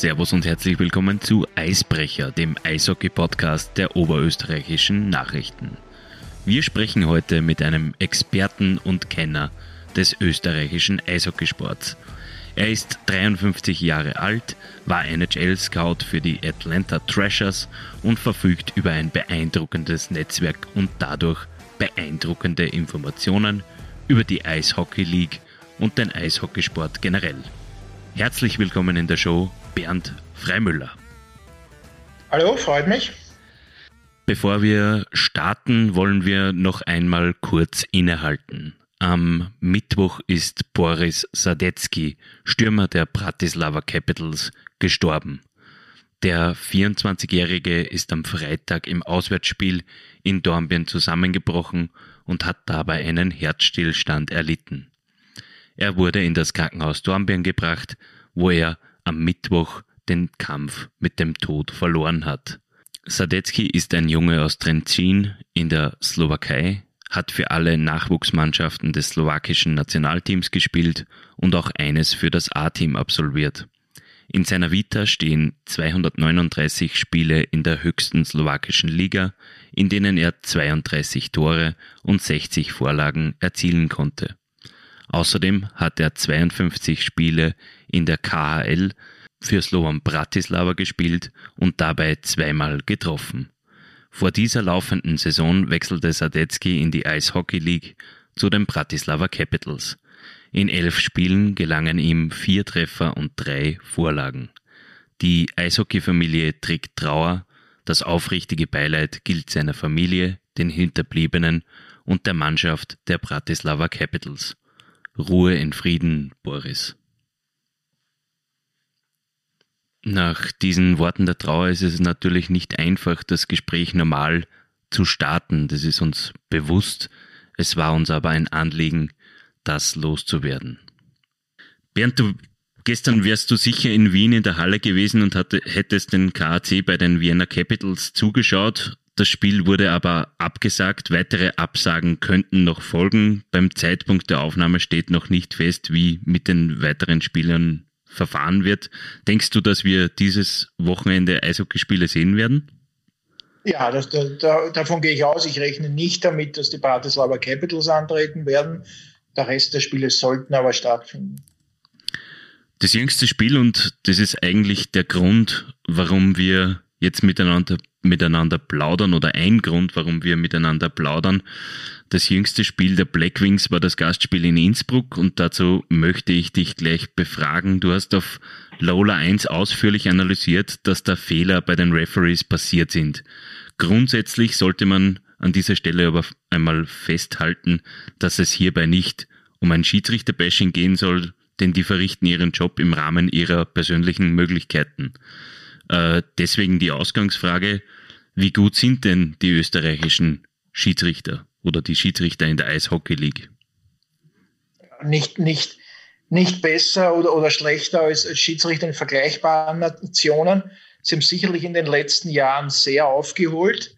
Servus und herzlich willkommen zu Eisbrecher, dem Eishockey-Podcast der oberösterreichischen Nachrichten. Wir sprechen heute mit einem Experten und Kenner des österreichischen Eishockeysports. Er ist 53 Jahre alt, war NHL-Scout für die Atlanta Thrashers und verfügt über ein beeindruckendes Netzwerk und dadurch beeindruckende Informationen über die Eishockey League und den Eishockeysport generell. Herzlich willkommen in der Show, Bernd Freimüller. Hallo, freut mich. Bevor wir starten, wollen wir noch einmal kurz innehalten. Am Mittwoch ist Boris Sadecki, Stürmer der Bratislava Capitals, gestorben. Der 24-Jährige ist am Freitag im Auswärtsspiel in Dornbirn zusammengebrochen und hat dabei einen Herzstillstand erlitten. Er wurde in das Krankenhaus Dornbirn gebracht, wo er am Mittwoch den Kampf mit dem Tod verloren hat. Sadecki ist ein Junge aus Trenčín in der Slowakei, hat für alle Nachwuchsmannschaften des slowakischen Nationalteams gespielt und auch eines für das A-Team absolviert. In seiner Vita stehen 239 Spiele in der höchsten slowakischen Liga, in denen er 32 Tore und 60 Vorlagen erzielen konnte. Außerdem hat er 52 Spiele in der KHL für Slovan Bratislava gespielt und dabei zweimal getroffen. Vor dieser laufenden Saison wechselte Sadecki in die Eishockey League zu den Bratislava Capitals. In elf Spielen gelangen ihm vier Treffer und drei Vorlagen. Die Eishockeyfamilie trägt Trauer, das aufrichtige Beileid gilt seiner Familie, den Hinterbliebenen und der Mannschaft der Bratislava Capitals. Ruhe in Frieden, Boris. Nach diesen Worten der Trauer ist es natürlich nicht einfach, das Gespräch normal zu starten. Das ist uns bewusst. Es war uns aber ein Anliegen, das loszuwerden. Bernd, du, gestern wärst du sicher in Wien in der Halle gewesen und hatte, hättest den KAC bei den Vienna Capitals zugeschaut. Das Spiel wurde aber abgesagt. Weitere Absagen könnten noch folgen. Beim Zeitpunkt der Aufnahme steht noch nicht fest, wie mit den weiteren Spielern verfahren wird. Denkst du, dass wir dieses Wochenende Eishockeyspiele sehen werden? Ja, das, da, davon gehe ich aus. Ich rechne nicht damit, dass die Bratislava Capitals antreten werden. Der Rest der Spiele sollten aber stattfinden. Das jüngste Spiel, und das ist eigentlich der Grund, warum wir jetzt miteinander, miteinander plaudern oder ein Grund, warum wir miteinander plaudern. Das jüngste Spiel der Blackwings war das Gastspiel in Innsbruck und dazu möchte ich dich gleich befragen. Du hast auf Lola 1 ausführlich analysiert, dass da Fehler bei den Referees passiert sind. Grundsätzlich sollte man an dieser Stelle aber einmal festhalten, dass es hierbei nicht um ein Schiedsrichter-Bashing gehen soll, denn die verrichten ihren Job im Rahmen ihrer persönlichen Möglichkeiten. Äh, deswegen die Ausgangsfrage, wie gut sind denn die österreichischen Schiedsrichter oder die Schiedsrichter in der Eishockey League? Nicht, nicht, nicht besser oder, oder schlechter als Schiedsrichter in vergleichbaren Nationen. Sie haben sicherlich in den letzten Jahren sehr aufgeholt.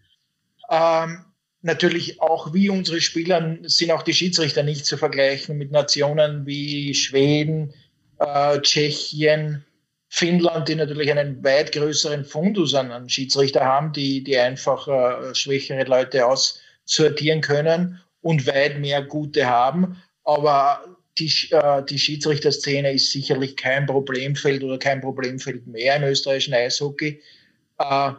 Ähm, natürlich auch wie unsere Spieler sind auch die Schiedsrichter nicht zu vergleichen mit Nationen wie Schweden, äh, Tschechien, Finnland, die natürlich einen weit größeren Fundus an, an Schiedsrichter haben, die, die einfach äh, schwächere Leute aussortieren können und weit mehr gute haben. Aber die, äh, die Schiedsrichterszene ist sicherlich kein Problemfeld oder kein Problemfeld mehr im österreichischen Eishockey. Äh,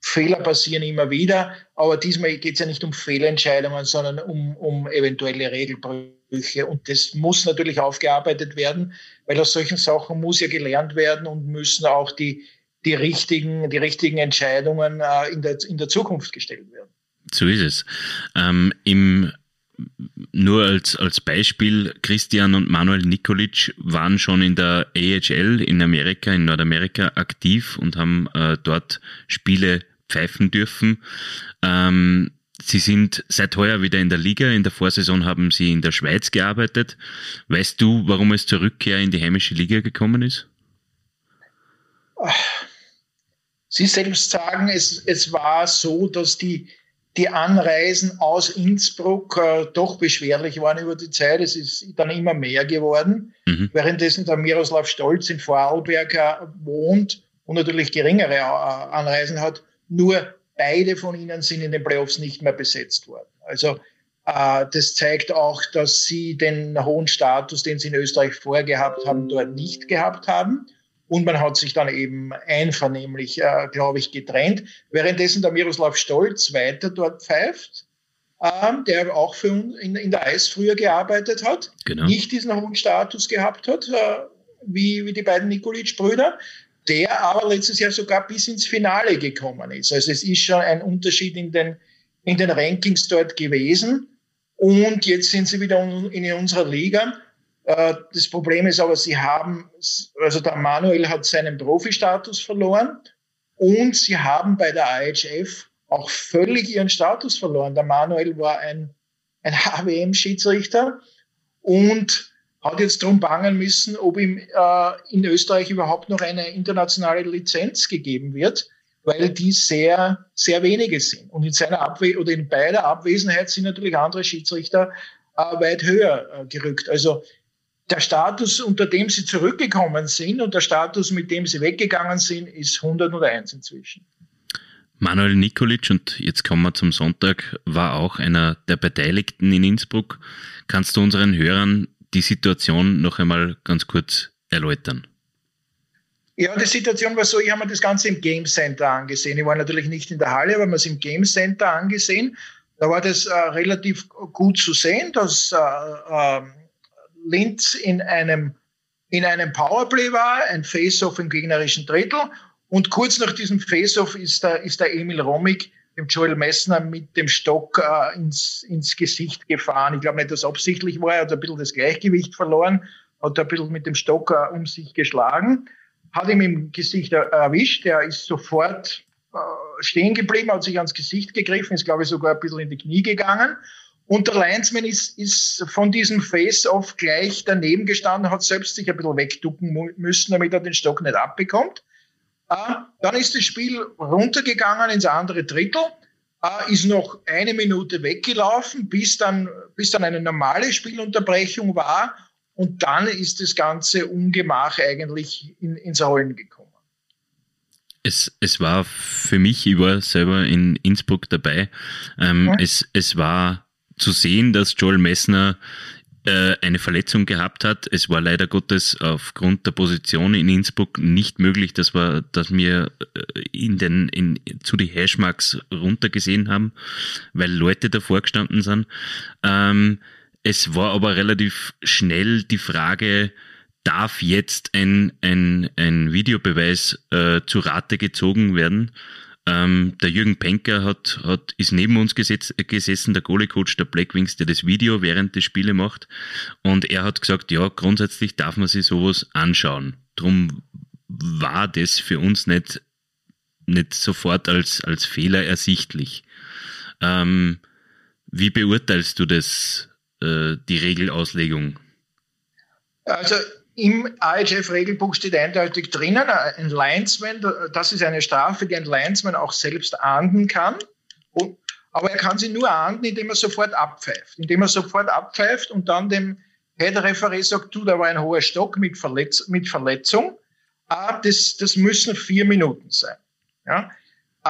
Fehler passieren immer wieder, aber diesmal geht es ja nicht um Fehlentscheidungen, sondern um, um eventuelle Regelbrüche. Und das muss natürlich aufgearbeitet werden, weil aus solchen Sachen muss ja gelernt werden und müssen auch die, die, richtigen, die richtigen Entscheidungen äh, in, der, in der Zukunft gestellt werden. So ist es. Ähm, Im nur als, als Beispiel, Christian und Manuel Nikolic waren schon in der AHL in Amerika, in Nordamerika aktiv und haben äh, dort Spiele pfeifen dürfen. Ähm, sie sind seit heuer wieder in der Liga. In der Vorsaison haben sie in der Schweiz gearbeitet. Weißt du, warum es zur Rückkehr in die heimische Liga gekommen ist? Sie selbst sagen, es, es war so, dass die die Anreisen aus Innsbruck äh, doch beschwerlich waren über die Zeit. Es ist dann immer mehr geworden. Mhm. Währenddessen der Miroslav Stolz in Vorarlberg äh, wohnt und natürlich geringere äh, Anreisen hat. Nur beide von ihnen sind in den Playoffs nicht mehr besetzt worden. Also äh, das zeigt auch, dass sie den hohen Status, den sie in Österreich vorher gehabt haben, dort nicht gehabt haben. Und man hat sich dann eben einvernehmlich, äh, glaube ich, getrennt. Währenddessen der Miroslav Stolz weiter dort pfeift, ähm, der auch für uns in, in, der Eis früher gearbeitet hat, genau. nicht diesen hohen Status gehabt hat, äh, wie, wie die beiden Nikolic-Brüder, der aber letztes Jahr sogar bis ins Finale gekommen ist. Also es ist schon ein Unterschied in den, in den Rankings dort gewesen. Und jetzt sind sie wieder in unserer Liga. Äh, das Problem ist aber, sie haben, also der Manuel hat seinen Profi-Status verloren und sie haben bei der IHF auch völlig ihren Status verloren. Der Manuel war ein, ein HWM-Schiedsrichter und hat jetzt darum bangen müssen, ob ihm äh, in Österreich überhaupt noch eine internationale Lizenz gegeben wird, weil die sehr, sehr wenige sind. Und in seiner Abwe oder in beider Abwesenheit sind natürlich andere Schiedsrichter äh, weit höher äh, gerückt. Also der Status, unter dem sie zurückgekommen sind und der Status, mit dem sie weggegangen sind, ist 101 inzwischen. Manuel Nikolic, und jetzt kommen wir zum Sonntag, war auch einer der Beteiligten in Innsbruck. Kannst du unseren Hörern die Situation noch einmal ganz kurz erläutern? Ja, die Situation war so, ich habe mir das Ganze im Game Center angesehen. Ich war natürlich nicht in der Halle, aber mir es im Game Center angesehen. Da war das äh, relativ gut zu sehen, dass äh, äh, Linz in einem, in einem Powerplay war, ein Face-Off im gegnerischen Drittel. Und kurz nach diesem Face-Off ist der, ist der Emil Romig dem Joel Messner mit dem Stock äh, ins, ins Gesicht gefahren. Ich glaube nicht, dass absichtlich war. Er hat ein bisschen das Gleichgewicht verloren, hat ein bisschen mit dem Stock äh, um sich geschlagen, hat ihm im Gesicht er, erwischt. Er ist sofort äh, stehen geblieben, hat sich ans Gesicht gegriffen, ist, glaube ich, sogar ein bisschen in die Knie gegangen. Und der Linesman ist, ist von diesem Face-Off gleich daneben gestanden, hat selbst sich ein bisschen wegducken müssen, damit er den Stock nicht abbekommt. Äh, dann ist das Spiel runtergegangen ins andere Drittel, äh, ist noch eine Minute weggelaufen, bis dann, bis dann eine normale Spielunterbrechung war. Und dann ist das ganze Ungemach eigentlich in, ins Rollen gekommen. Es, es war für mich, ich war selber in Innsbruck dabei, ähm, ja. es, es war zu sehen, dass Joel Messner eine Verletzung gehabt hat. Es war leider Gottes aufgrund der Position in Innsbruck nicht möglich, dass wir, dass wir äh, in den, in, zu die Hashmarks runtergesehen haben, weil Leute davor gestanden sind. Ähm, es war aber relativ schnell die Frage, darf jetzt ein, ein, ein Videobeweis äh, zu Rate gezogen werden? Ähm, der Jürgen Penker hat, hat, ist neben uns gesetz, gesessen, der Goalie-Coach der Blackwings, der das Video während des Spiele macht. Und er hat gesagt, ja, grundsätzlich darf man sich sowas anschauen. Drum war das für uns nicht, nicht sofort als, als Fehler ersichtlich. Ähm, wie beurteilst du das, äh, die Regelauslegung? Also im AHF-Regelbuch steht eindeutig drinnen, ein Linesman, das ist eine Strafe, die ein Linesman auch selbst ahnden kann. Und, aber er kann sie nur ahnden, indem er sofort abpfeift. Indem er sofort abpfeift und dann dem Head-Referee sagt, du, da war ein hoher Stock mit, Verletz mit Verletzung. Ah, das, das müssen vier Minuten sein. Ja?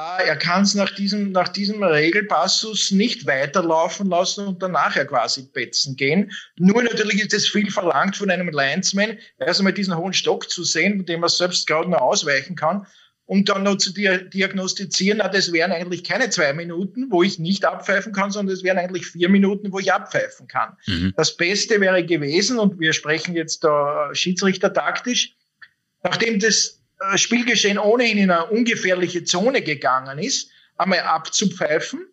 Ah, er kann es nach diesem, nach diesem Regelpassus nicht weiterlaufen lassen und dann nachher quasi betzen gehen. Nur natürlich ist es viel verlangt von einem Linesman, erst einmal diesen hohen Stock zu sehen, mit dem er selbst gerade noch ausweichen kann und dann noch zu diagnostizieren, na, das wären eigentlich keine zwei Minuten, wo ich nicht abpfeifen kann, sondern das wären eigentlich vier Minuten, wo ich abpfeifen kann. Mhm. Das Beste wäre gewesen, und wir sprechen jetzt da Schiedsrichter taktisch, nachdem das Spielgeschehen ohnehin in eine ungefährliche Zone gegangen ist, einmal abzupfeifen,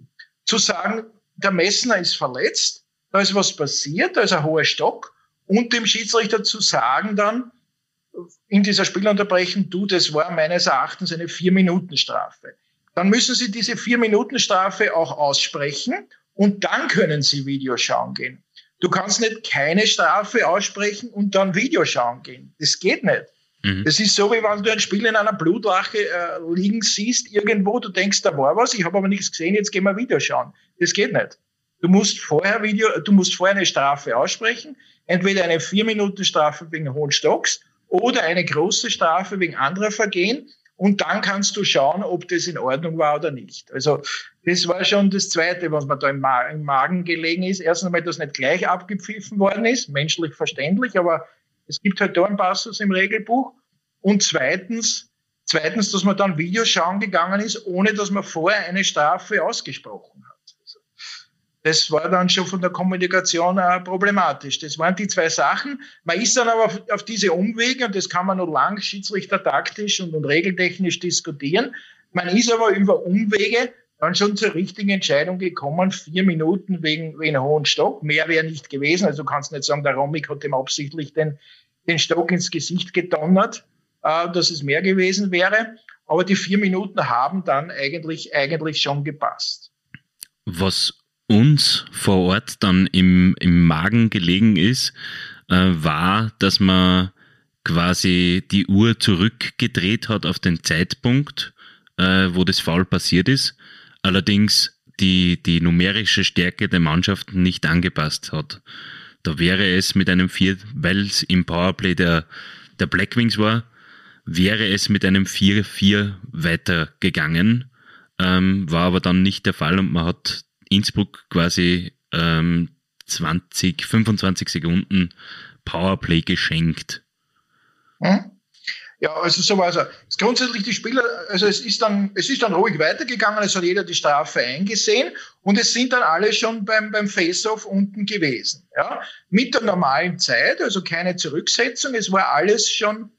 zu sagen, der Messner ist verletzt, da ist was passiert, da ist ein hoher Stock und dem Schiedsrichter zu sagen dann in dieser Spielunterbrechung, du, das war meines Erachtens eine Vier-Minuten-Strafe. Dann müssen Sie diese Vier-Minuten-Strafe auch aussprechen und dann können Sie Video schauen gehen. Du kannst nicht keine Strafe aussprechen und dann Video schauen gehen. Das geht nicht. Mhm. Das ist so, wie wenn du ein Spiel in einer Blutlache äh, liegen siehst, irgendwo, du denkst, da war was, ich habe aber nichts gesehen, jetzt gehen wir Video schauen. Das geht nicht. Du musst vorher Video, du musst vorher eine Strafe aussprechen, entweder eine vier Minuten Strafe wegen hohen Stocks oder eine große Strafe wegen anderer Vergehen. Und dann kannst du schauen, ob das in Ordnung war oder nicht. Also das war schon das Zweite, was mir da im Magen gelegen ist. Erstens einmal, dass nicht gleich abgepfiffen worden ist, menschlich verständlich, aber es gibt halt da einen Passus im Regelbuch. Und zweitens, zweitens, dass man dann Videos schauen gegangen ist, ohne dass man vorher eine Strafe ausgesprochen hat. Also, das war dann schon von der Kommunikation äh, problematisch. Das waren die zwei Sachen. Man ist dann aber auf, auf diese Umwege, und das kann man nur lang schiedsrichtertaktisch und, und regeltechnisch diskutieren. Man ist aber über Umwege dann schon zur richtigen Entscheidung gekommen. Vier Minuten wegen, wegen hohen Stock. Mehr wäre nicht gewesen. Also du kannst nicht sagen, der Romik hat ihm absichtlich den, den Stock ins Gesicht gedonnert, äh, dass es mehr gewesen wäre. Aber die vier Minuten haben dann eigentlich, eigentlich schon gepasst. Was uns vor Ort dann im, im Magen gelegen ist, äh, war, dass man quasi die Uhr zurückgedreht hat auf den Zeitpunkt, äh, wo das Foul passiert ist allerdings die, die numerische Stärke der Mannschaften nicht angepasst hat. Da wäre es mit einem Vier, weil es im Powerplay der, der Blackwings war, wäre es mit einem 4-4 weitergegangen, ähm, war aber dann nicht der Fall und man hat Innsbruck quasi ähm, 20, 25 Sekunden Powerplay geschenkt. Hm? Ja, also so war es. Grundsätzlich die Spieler, also es ist dann, es ist dann ruhig weitergegangen, es hat jeder die Strafe eingesehen und es sind dann alle schon beim, beim Face-Off unten gewesen. Ja, mit der normalen Zeit, also keine Zurücksetzung, es war alles schon,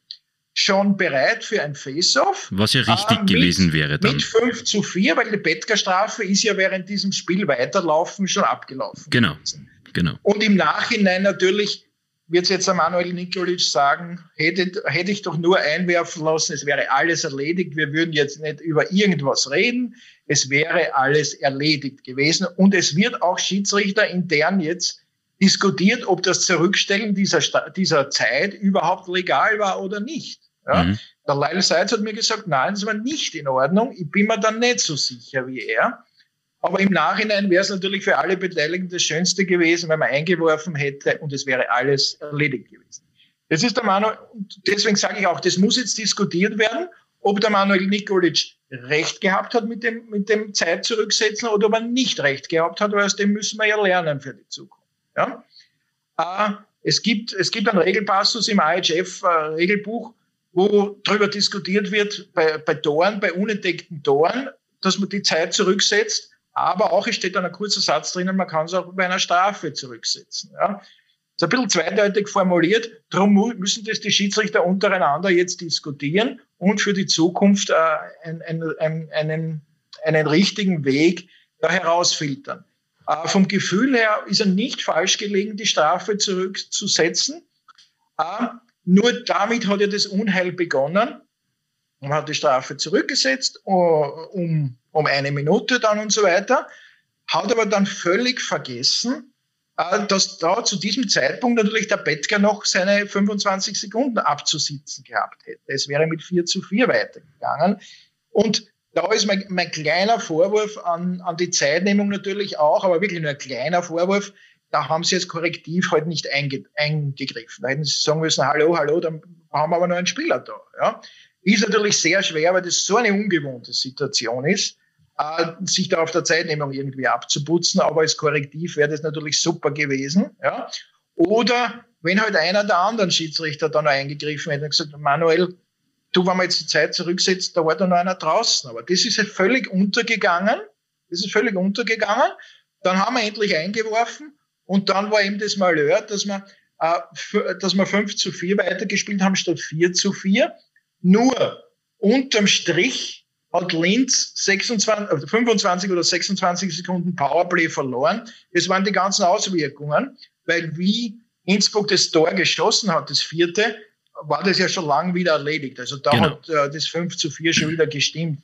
schon bereit für ein Face-Off. Was ja richtig äh, mit, gewesen wäre dann. Mit 5 zu 4, weil die Bettger-Strafe ist ja während diesem Spiel weiterlaufen schon abgelaufen. Genau, genau. Und im Nachhinein natürlich wird jetzt Manuel Nikolic sagen, hätte, hätte ich doch nur einwerfen lassen, es wäre alles erledigt, wir würden jetzt nicht über irgendwas reden, es wäre alles erledigt gewesen. Und es wird auch Schiedsrichter intern jetzt diskutiert, ob das Zurückstellen dieser, dieser Zeit überhaupt legal war oder nicht. Ja? Mhm. Der Lyle Seitz hat mir gesagt, nein, es war nicht in Ordnung. Ich bin mir dann nicht so sicher wie er. Aber im Nachhinein wäre es natürlich für alle Beteiligten das Schönste gewesen, wenn man eingeworfen hätte und es wäre alles erledigt gewesen. Das ist der Manuel, deswegen sage ich auch, das muss jetzt diskutiert werden, ob der Manuel Nikolic recht gehabt hat mit dem, mit dem Zeit zurücksetzen oder ob er nicht recht gehabt hat, weil aus dem müssen wir ja lernen für die Zukunft. Ja? Äh, es, gibt, es gibt einen Regelpassus im IHF-Regelbuch, äh, wo darüber diskutiert wird, bei, bei Toren, bei unentdeckten Toren, dass man die Zeit zurücksetzt aber auch, es steht dann ein kurzer Satz drinnen, man kann es auch bei einer Strafe zurücksetzen. Ja. Ist ein bisschen zweideutig formuliert. Darum müssen das die Schiedsrichter untereinander jetzt diskutieren und für die Zukunft äh, ein, ein, einen, einen richtigen Weg da herausfiltern. Äh, vom Gefühl her ist er nicht falsch gelegen, die Strafe zurückzusetzen. Äh, nur damit hat ja das Unheil begonnen. Man hat die Strafe zurückgesetzt, uh, um um eine Minute dann und so weiter, hat aber dann völlig vergessen, äh, dass da zu diesem Zeitpunkt natürlich der Bettger noch seine 25 Sekunden abzusitzen gehabt hätte. Es wäre mit 4 zu 4 weitergegangen. Und da ist mein, mein kleiner Vorwurf an, an die Zeitnehmung natürlich auch, aber wirklich nur ein kleiner Vorwurf. Da haben sie jetzt korrektiv halt nicht einge, eingegriffen. Da hätten sie sagen müssen, hallo, hallo, dann haben wir aber noch einen Spieler da. Ja. Ist natürlich sehr schwer, weil das so eine ungewohnte Situation ist sich da auf der Zeitnehmung irgendwie abzuputzen, aber als Korrektiv wäre das natürlich super gewesen. Ja? Oder wenn halt einer der anderen Schiedsrichter dann eingegriffen hätte und gesagt, Manuel, du, wenn man jetzt die Zeit zurücksetzt, da war da noch einer draußen. Aber das ist ja völlig untergegangen. Das ist völlig untergegangen. Dann haben wir endlich eingeworfen und dann war eben das Malheur, dass wir, äh, dass wir 5 zu 4 weitergespielt haben statt 4 zu 4. Nur unterm Strich hat Linz 26, 25 oder 26 Sekunden Powerplay verloren. Das waren die ganzen Auswirkungen, weil wie Innsbruck das Tor geschossen hat, das vierte, war das ja schon lang wieder erledigt. Also da genau. hat äh, das 5 zu 4 schon wieder gestimmt.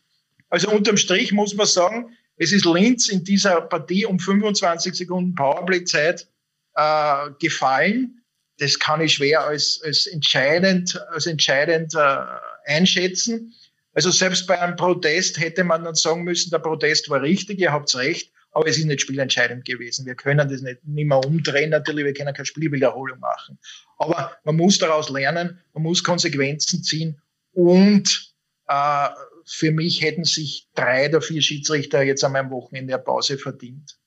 Also unterm Strich muss man sagen, es ist Linz in dieser Partie um 25 Sekunden Powerplay-Zeit äh, gefallen. das kann ich schwer als, als entscheidend, als entscheidend äh, einschätzen. Also selbst bei einem Protest hätte man dann sagen müssen, der Protest war richtig, ihr habt recht, aber es ist nicht spielentscheidend gewesen. Wir können das nicht, nicht mehr umdrehen, natürlich, wir können keine Spielwiederholung machen. Aber man muss daraus lernen, man muss Konsequenzen ziehen und äh, für mich hätten sich drei der vier Schiedsrichter jetzt an meinem Wochenende eine Pause verdient.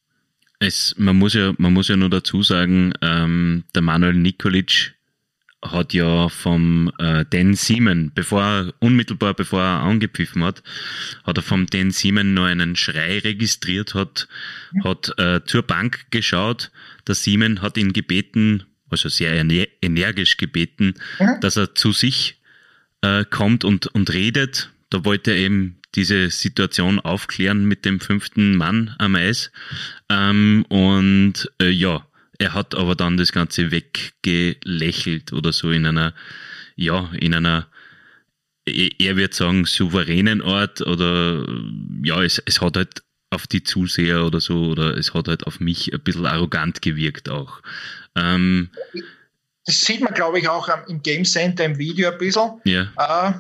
Es, man, muss ja, man muss ja nur dazu sagen, ähm, der Manuel Nikolic hat ja vom äh, Dan Siemen, bevor unmittelbar bevor er angepfiffen hat, hat er vom Dan Siemen noch einen Schrei registriert, hat, hat äh, zur Bank geschaut. Der Siemen hat ihn gebeten, also sehr energisch gebeten, mhm. dass er zu sich äh, kommt und, und redet. Da wollte er eben diese Situation aufklären mit dem fünften Mann am Eis. Ähm, und äh, ja, er hat aber dann das Ganze weggelächelt oder so in einer, ja, in einer, er wird sagen, souveränen Art oder ja, es, es hat halt auf die Zuseher oder so oder es hat halt auf mich ein bisschen arrogant gewirkt auch. Ähm, das sieht man, glaube ich, auch im Game Center im Video ein bisschen. Ja. Äh,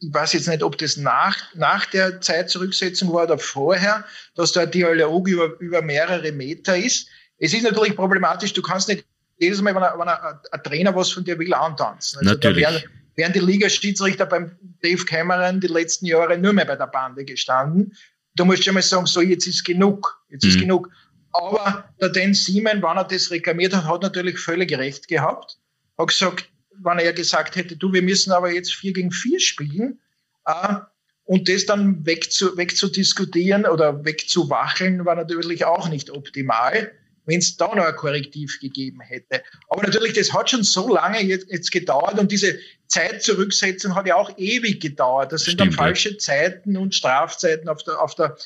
ich weiß jetzt nicht, ob das nach, nach der Zeitzurücksetzung war oder vorher, dass der Dialog über, über mehrere Meter ist. Es ist natürlich problematisch, du kannst nicht jedes Mal, wenn, ein, wenn ein, ein Trainer was von dir will, antanzen. Also natürlich. da wären, wären die Liga-Schiedsrichter beim Dave Cameron die letzten Jahre nur mehr bei der Bande gestanden. Du musst schon mal sagen, so, jetzt ist genug, jetzt mhm. ist genug. Aber der Dan Seaman, wenn er das reklamiert hat, hat natürlich völlig recht gehabt. Hat gesagt, wenn er gesagt hätte, du, wir müssen aber jetzt vier gegen vier spielen, äh, und das dann wegzu, wegzudiskutieren oder wegzuwacheln, war natürlich auch nicht optimal wenn es da noch ein Korrektiv gegeben hätte. Aber natürlich, das hat schon so lange jetzt, jetzt gedauert und diese Zeitzurücksetzung hat ja auch ewig gedauert. Das sind Stimmt, dann falsche ja. Zeiten und Strafzeiten auf der, auf der,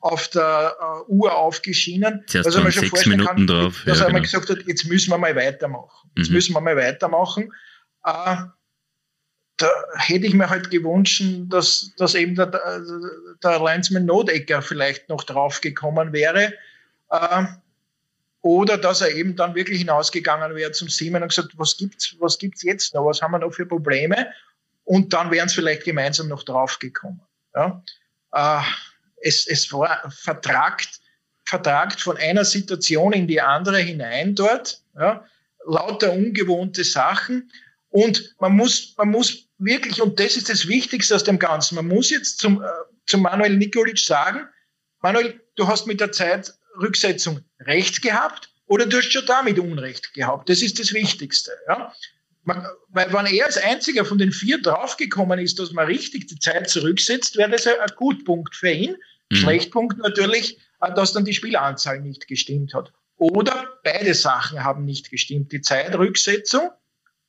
auf der uh, Uhr aufgeschienen. Zuerst also man schon sechs Minuten kann, drauf. Dass ja, er genau. gesagt hat, jetzt müssen wir mal weitermachen. Jetzt mhm. müssen wir mal weitermachen. Äh, da hätte ich mir halt gewünscht, dass, dass eben der, der Linesman Nodecker vielleicht noch draufgekommen wäre. Äh, oder dass er eben dann wirklich hinausgegangen wäre zum Siemen und gesagt, was gibt's, was gibt's jetzt noch? Was haben wir noch für Probleme? Und dann wären es vielleicht gemeinsam noch draufgekommen. Ja? Äh, es, es war vertragt, vertragt von einer Situation in die andere hinein dort. Ja? Lauter ungewohnte Sachen. Und man muss, man muss wirklich, und das ist das Wichtigste aus dem Ganzen, man muss jetzt zum, äh, zum Manuel Nikolic sagen, Manuel, du hast mit der Zeit Rücksetzung Recht gehabt oder du hast schon damit Unrecht gehabt. Das ist das Wichtigste. Ja? Man, weil wenn er als einziger von den vier draufgekommen ist, dass man richtig die Zeit zurücksetzt, wäre das ein, ein Gutpunkt für ihn. Mhm. Schlechtpunkt natürlich, äh, dass dann die Spielanzahl nicht gestimmt hat. Oder beide Sachen haben nicht gestimmt. Die Zeitrücksetzung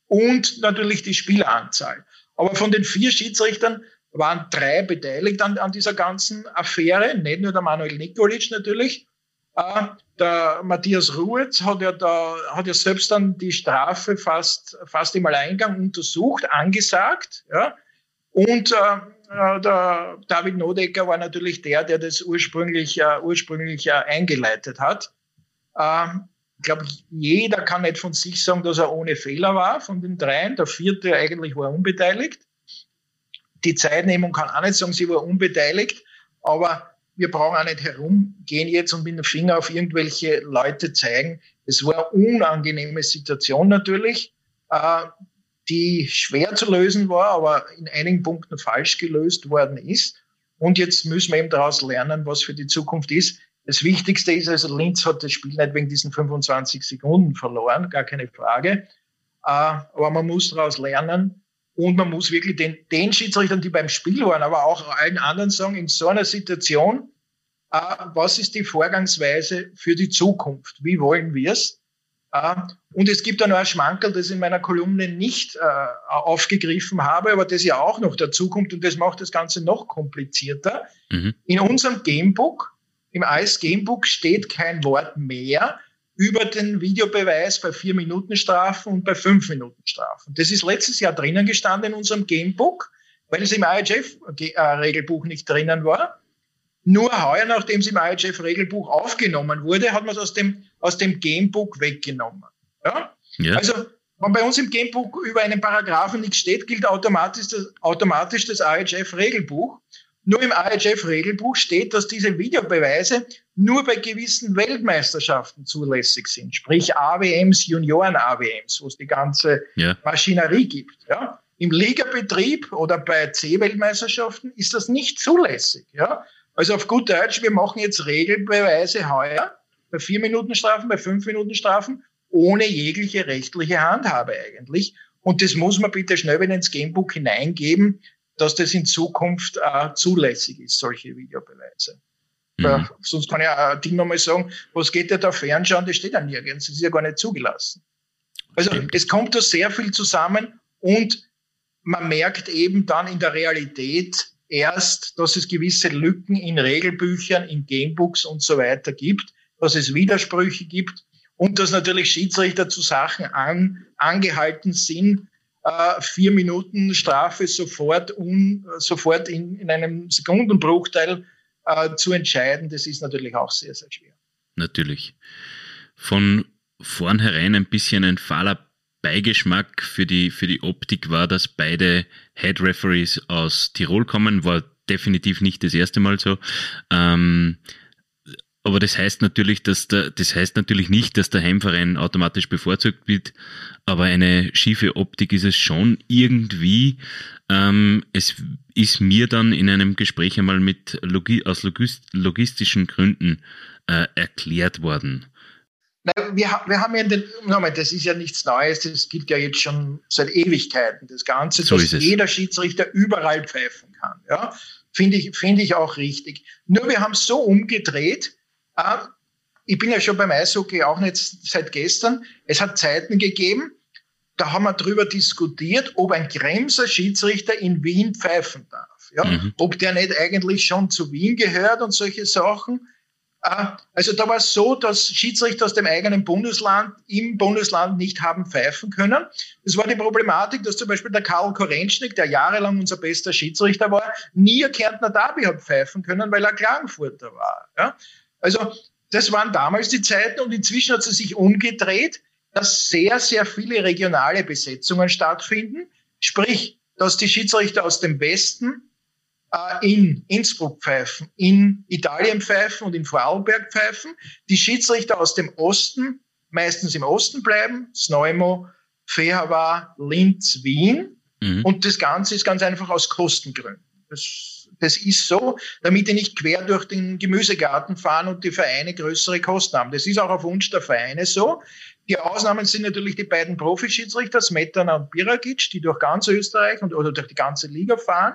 und natürlich die Spielanzahl. Aber von den vier Schiedsrichtern waren drei beteiligt an, an dieser ganzen Affäre, nicht nur der Manuel Nikolic natürlich, äh, der Matthias Ruetz hat ja da, hat ja selbst dann die Strafe fast, fast im Alleingang untersucht, angesagt, ja. Und äh, äh der David Nodecker war natürlich der, der das ursprünglich, äh, ursprünglich äh, eingeleitet hat. Ähm, ich glaube, jeder kann nicht von sich sagen, dass er ohne Fehler war, von den dreien. Der vierte eigentlich war unbeteiligt. Die Zeitnehmung kann auch nicht sagen, sie war unbeteiligt, aber wir brauchen auch nicht herumgehen jetzt und mit dem Finger auf irgendwelche Leute zeigen. Es war eine unangenehme Situation natürlich, äh, die schwer zu lösen war, aber in einigen Punkten falsch gelöst worden ist. Und jetzt müssen wir eben daraus lernen, was für die Zukunft ist. Das Wichtigste ist also, Linz hat das Spiel nicht wegen diesen 25 Sekunden verloren, gar keine Frage. Äh, aber man muss daraus lernen, und man muss wirklich den, den Schiedsrichtern, die beim Spiel waren, aber auch allen anderen sagen, in so einer Situation, äh, was ist die Vorgangsweise für die Zukunft? Wie wollen wir es? Äh, und es gibt da noch ein Schmankerl, das in meiner Kolumne nicht äh, aufgegriffen habe, aber das ja auch noch dazukommt und das macht das Ganze noch komplizierter. Mhm. In unserem Gamebook, im AS Gamebook steht kein Wort mehr über den Videobeweis bei vier Minuten Strafen und bei fünf Minuten Strafen. Das ist letztes Jahr drinnen gestanden in unserem Gamebook, weil es im IHF-Regelbuch nicht drinnen war. Nur heuer, nachdem es im IHF-Regelbuch aufgenommen wurde, hat man es aus dem, aus dem Gamebook weggenommen. Ja? ja? Also wenn bei uns im Gamebook über einen Paragraphen nichts steht, gilt automatisch das, automatisch das AHF-Regelbuch. Nur im AHF-Regelbuch steht, dass diese Videobeweise nur bei gewissen Weltmeisterschaften zulässig sind, sprich AWMs, Junioren-AWMs, wo es die ganze ja. Maschinerie gibt. Ja? Im Ligabetrieb oder bei C-Weltmeisterschaften ist das nicht zulässig. Ja? Also auf gut Deutsch, wir machen jetzt Regelbeweise heuer bei vier Minuten Strafen, bei fünf Minuten Strafen, ohne jegliche rechtliche Handhabe eigentlich. Und das muss man bitte schnell wieder ins Gamebook hineingeben, dass das in Zukunft äh, zulässig ist, solche Videobeweise. Mhm. Sonst kann ich auch ein Ding nochmal sagen, was geht ja da fernschauen, das steht ja nirgends, das ist ja gar nicht zugelassen. Also Stimmt. es kommt da sehr viel zusammen und man merkt eben dann in der Realität erst, dass es gewisse Lücken in Regelbüchern, in Gamebooks und so weiter gibt, dass es Widersprüche gibt und dass natürlich Schiedsrichter zu Sachen an, angehalten sind, äh, vier Minuten Strafe sofort, un, sofort in, in einem Sekundenbruchteil äh, zu entscheiden, das ist natürlich auch sehr, sehr schwer. Natürlich. Von vornherein ein bisschen ein fahler Beigeschmack für die, für die Optik war, dass beide Head Referees aus Tirol kommen, war definitiv nicht das erste Mal so. Ähm, aber das heißt natürlich, dass der, das heißt natürlich nicht, dass der Heimverein automatisch bevorzugt wird. Aber eine schiefe Optik ist es schon irgendwie. Ähm, es ist mir dann in einem Gespräch einmal mit Logi aus logistischen Gründen äh, erklärt worden. Na, wir, wir haben ja den, nochmal, das ist ja nichts Neues, das gilt ja jetzt schon seit Ewigkeiten, das Ganze, so dass jeder Schiedsrichter überall pfeifen kann. Ja? Finde ich, finde ich auch richtig. Nur wir haben es so umgedreht, ich bin ja schon beim Eishockey auch nicht seit gestern. Es hat Zeiten gegeben, da haben wir darüber diskutiert, ob ein Kremser Schiedsrichter in Wien pfeifen darf. Ja? Mhm. Ob der nicht eigentlich schon zu Wien gehört und solche Sachen. Äh, also da war es so, dass Schiedsrichter aus dem eigenen Bundesland im Bundesland nicht haben pfeifen können. Das war die Problematik, dass zum Beispiel der Karl Korenschnik, der jahrelang unser bester Schiedsrichter war, nie ein Kärntner Derby hat pfeifen können, weil er Klagenfurter war. Ja? Also das waren damals die Zeiten und inzwischen hat es sich umgedreht, dass sehr, sehr viele regionale Besetzungen stattfinden. Sprich, dass die Schiedsrichter aus dem Westen äh, in Innsbruck pfeifen, in Italien pfeifen und in Vorarlberg pfeifen. Die Schiedsrichter aus dem Osten meistens im Osten bleiben, Sneumo, Fehawa, Linz, Wien. Mhm. Und das Ganze ist ganz einfach aus Kostengründen. Das das ist so, damit die nicht quer durch den Gemüsegarten fahren und die Vereine größere Kosten haben. Das ist auch auf Wunsch der Vereine so. Die Ausnahmen sind natürlich die beiden Profischiedsrichter, Smetana und Biragic, die durch ganz Österreich und, oder durch die ganze Liga fahren.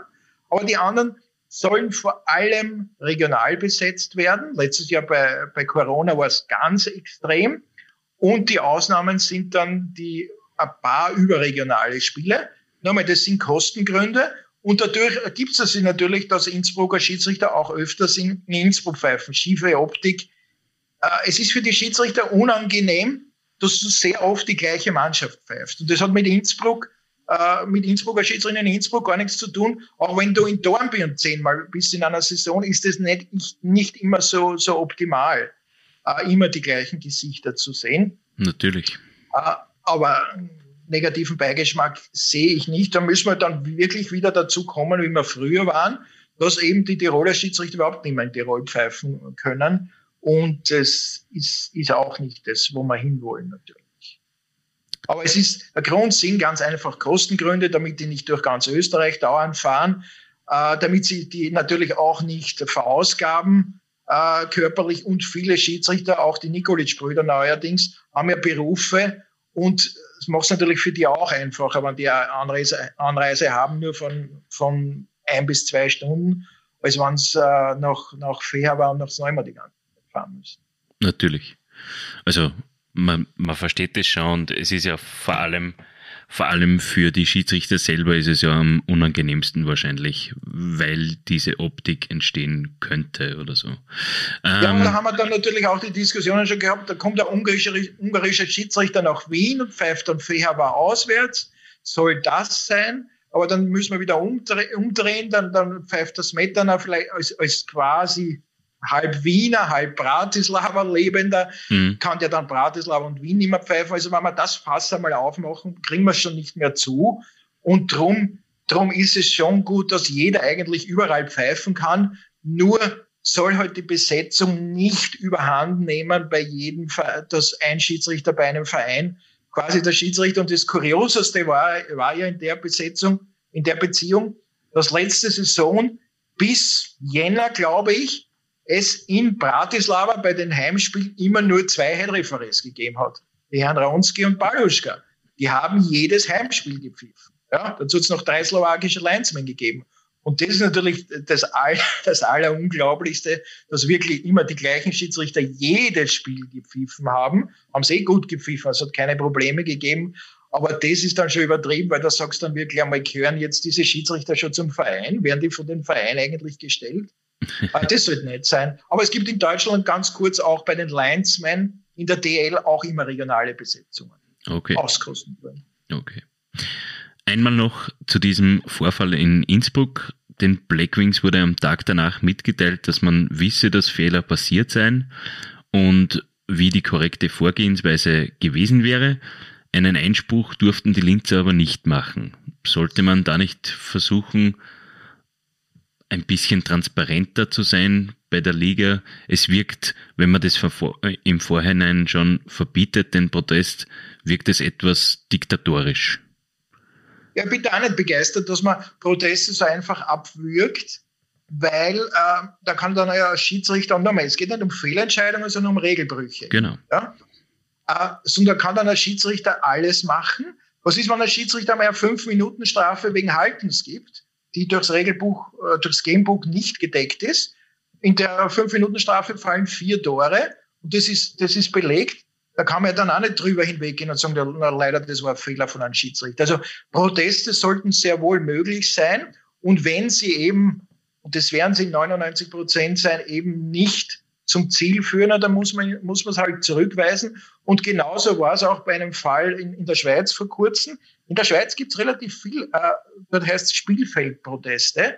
Aber die anderen sollen vor allem regional besetzt werden. Letztes Jahr bei, bei Corona war es ganz extrem. Und die Ausnahmen sind dann die ein paar überregionale Spiele. Nochmal, das sind Kostengründe. Und dadurch ergibt es sich natürlich, dass Innsbrucker Schiedsrichter auch öfters in Innsbruck pfeifen. Schiefe Optik. Äh, es ist für die Schiedsrichter unangenehm, dass du sehr oft die gleiche Mannschaft pfeifst. Und das hat mit Innsbruck, äh, mit Innsbrucker Schiedsrichter in Innsbruck gar nichts zu tun. Auch wenn du in Dornbirn zehnmal bist in einer Saison, ist es nicht, nicht immer so, so optimal, äh, immer die gleichen Gesichter zu sehen. Natürlich. Aber negativen Beigeschmack sehe ich nicht. Da müssen wir dann wirklich wieder dazu kommen, wie wir früher waren, dass eben die Tiroler Schiedsrichter überhaupt nicht mehr in Tirol pfeifen können. Und das ist, ist auch nicht das, wo wir hinwollen natürlich. Aber es ist, der Grund sind ganz einfach Kostengründe, damit die nicht durch ganz Österreich dauernd fahren, äh, damit sie die natürlich auch nicht verausgaben, äh, körperlich und viele Schiedsrichter, auch die Nikolic-Brüder neuerdings, haben ja Berufe und das macht es natürlich für die auch einfacher, wenn die Anreise, Anreise haben, nur von, von ein bis zwei Stunden, als wenn es äh, nach, nach Feher und nach Neumann die ganze Zeit fahren müssen. Natürlich. Also man, man versteht das schon und es ist ja vor allem vor allem für die Schiedsrichter selber ist es ja am unangenehmsten wahrscheinlich, weil diese Optik entstehen könnte oder so. ja, und da ähm, haben wir dann natürlich auch die Diskussionen schon gehabt, da kommt der ungarische, ungarische Schiedsrichter nach Wien und pfeift dann Fehaber auswärts. Soll das sein? Aber dann müssen wir wieder umdrehen, umdrehen dann, dann pfeift das Metana vielleicht als, als quasi halb Wiener, halb Bratislava lebender, mhm. kann ja dann Bratislava und Wien nicht mehr pfeifen. Also wenn wir das Fass einmal aufmachen, kriegen wir es schon nicht mehr zu. Und drum, drum ist es schon gut, dass jeder eigentlich überall pfeifen kann. Nur soll halt die Besetzung nicht überhand nehmen bei jedem, dass ein Schiedsrichter bei einem Verein quasi der Schiedsrichter. Und das Kurioseste war, war ja in der Besetzung, in der Beziehung, dass letzte Saison bis Jänner, glaube ich, es in Bratislava bei den Heimspielen immer nur zwei Headreferees gegeben hat. Die Herrn Ronski und Baluschka. Die haben jedes Heimspiel gepfiffen. Ja, dazu hat es noch drei slowakische Linesmen gegeben. Und das ist natürlich das, All, das Allerunglaublichste, dass wirklich immer die gleichen Schiedsrichter jedes Spiel gepfiffen haben. Haben sie eh gut gepfiffen, es hat keine Probleme gegeben. Aber das ist dann schon übertrieben, weil da sagst du dann wirklich einmal, gehören jetzt diese Schiedsrichter schon zum Verein? Werden die von dem Verein eigentlich gestellt? Das sollte nicht sein. Aber es gibt in Deutschland ganz kurz auch bei den Linesmen in der DL auch immer regionale Besetzungen. Okay. Aus Kostengründen. Okay. Einmal noch zu diesem Vorfall in Innsbruck. Den Blackwings wurde am Tag danach mitgeteilt, dass man wisse, dass Fehler passiert seien und wie die korrekte Vorgehensweise gewesen wäre. Einen Einspruch durften die Linzer aber nicht machen. Sollte man da nicht versuchen, ein bisschen transparenter zu sein bei der Liga? Es wirkt, wenn man das im Vorhinein schon verbietet, den Protest, wirkt es etwas diktatorisch. Ja, bitte auch nicht begeistert, dass man Proteste so einfach abwürgt, weil äh, da kann dann ja Schiedsrichter und nochmal, es geht nicht um Fehlentscheidungen, sondern um Regelbrüche. Genau. Ja? Äh, sondern kann dann ein Schiedsrichter alles machen. Was ist, wenn ein Schiedsrichter mal eine 5-Minuten-Strafe wegen Haltens gibt, die durchs Regelbuch, äh, durchs Gamebuch nicht gedeckt ist? In der 5-Minuten-Strafe fallen vier Tore und das ist, das ist belegt. Da kann man ja dann auch nicht drüber hinweggehen und sagen, na, leider, das war ein Fehler von einem Schiedsrichter. Also Proteste sollten sehr wohl möglich sein. Und wenn sie eben, und das werden sie 99 Prozent sein, eben nicht zum Ziel führen, dann muss man, muss es halt zurückweisen. Und genauso war es auch bei einem Fall in, in der Schweiz vor kurzem. In der Schweiz gibt es relativ viel, äh, das heißt Spielfeldproteste.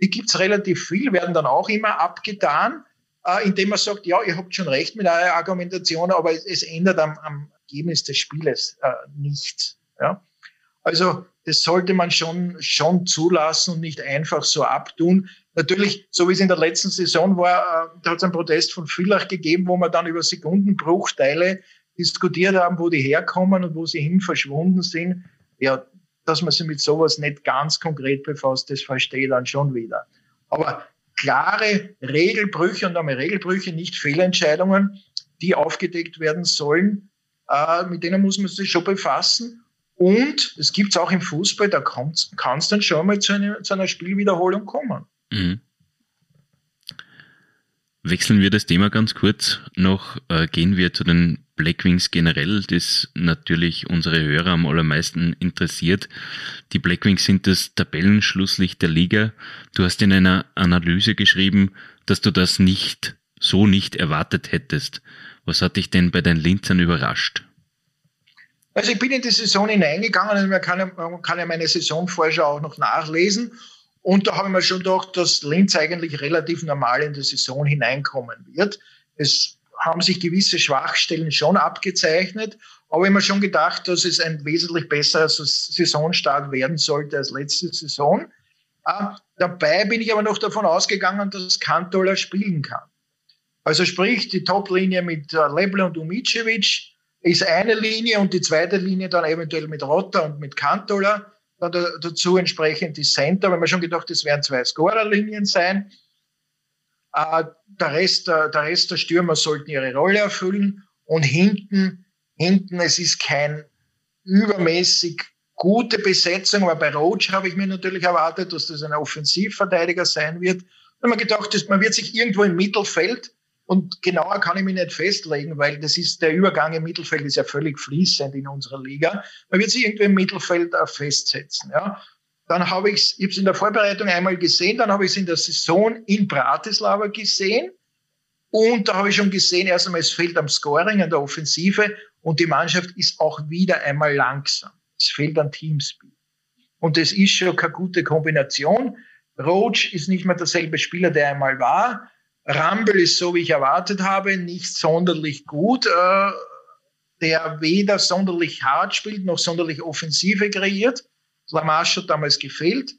Die gibt es relativ viel, werden dann auch immer abgetan äh, indem man sagt, ja, ihr habt schon recht mit eurer Argumentation, aber es, es ändert am, am, Ergebnis des Spieles äh, nichts. Ja? Also das sollte man schon, schon zulassen und nicht einfach so abtun. Natürlich, so wie es in der letzten Saison war, äh, da hat es einen Protest von Villach gegeben, wo man dann über Sekundenbruchteile diskutiert haben, wo die herkommen und wo sie hin verschwunden sind. Ja, dass man sich mit sowas nicht ganz konkret befasst, das verstehe ich dann schon wieder. Aber klare Regelbrüche und einmal Regelbrüche, nicht Fehlentscheidungen, die aufgedeckt werden sollen. Äh, mit denen muss man sich schon befassen. Und es gibt es auch im Fußball, da kann es dann schon mal zu, eine, zu einer Spielwiederholung kommen. Mhm. Wechseln wir das Thema ganz kurz noch, äh, gehen wir zu den Blackwings generell, das natürlich unsere Hörer am allermeisten interessiert. Die Blackwings sind das Tabellenschlusslicht der Liga. Du hast in einer Analyse geschrieben, dass du das nicht, so nicht erwartet hättest. Was hat dich denn bei den Linzern überrascht? Also ich bin in die Saison hineingegangen und man kann, ja, man kann ja meine Saisonvorschau auch noch nachlesen. Und da habe ich mir schon gedacht, dass Linz eigentlich relativ normal in die Saison hineinkommen wird. Es haben sich gewisse Schwachstellen schon abgezeichnet. Aber ich habe mir schon gedacht, dass es ein wesentlich besserer Saisonstart werden sollte als letzte Saison. Äh, dabei bin ich aber noch davon ausgegangen, dass Kantola spielen kann. Also sprich, die Top-Linie mit äh, Leble und Umicevic ist eine Linie und die zweite Linie dann eventuell mit Rotter und mit Kantola. Dann dazu entsprechend die Center, weil man schon gedacht, das werden zwei Scorer-Linien sein. Äh, der, Rest, der, der Rest der Stürmer sollten ihre Rolle erfüllen. Und hinten, hinten, es ist kein übermäßig gute Besetzung, aber bei Roach habe ich mir natürlich erwartet, dass das ein Offensivverteidiger sein wird. Und man gedacht, man wird sich irgendwo im Mittelfeld und genauer kann ich mich nicht festlegen, weil das ist, der Übergang im Mittelfeld ist ja völlig fließend in unserer Liga. Man wird sich irgendwo im Mittelfeld festsetzen, ja. Dann habe ich es, in der Vorbereitung einmal gesehen, dann habe ich es in der Saison in Bratislava gesehen. Und da habe ich schon gesehen, erst einmal, es fehlt am Scoring, an der Offensive und die Mannschaft ist auch wieder einmal langsam. Es fehlt an Teamspeed. Und das ist schon keine gute Kombination. Roach ist nicht mehr derselbe Spieler, der einmal war. Rumble ist so, wie ich erwartet habe, nicht sonderlich gut. Äh, der weder sonderlich hart spielt, noch sonderlich Offensive kreiert. Lamarche hat damals gefehlt.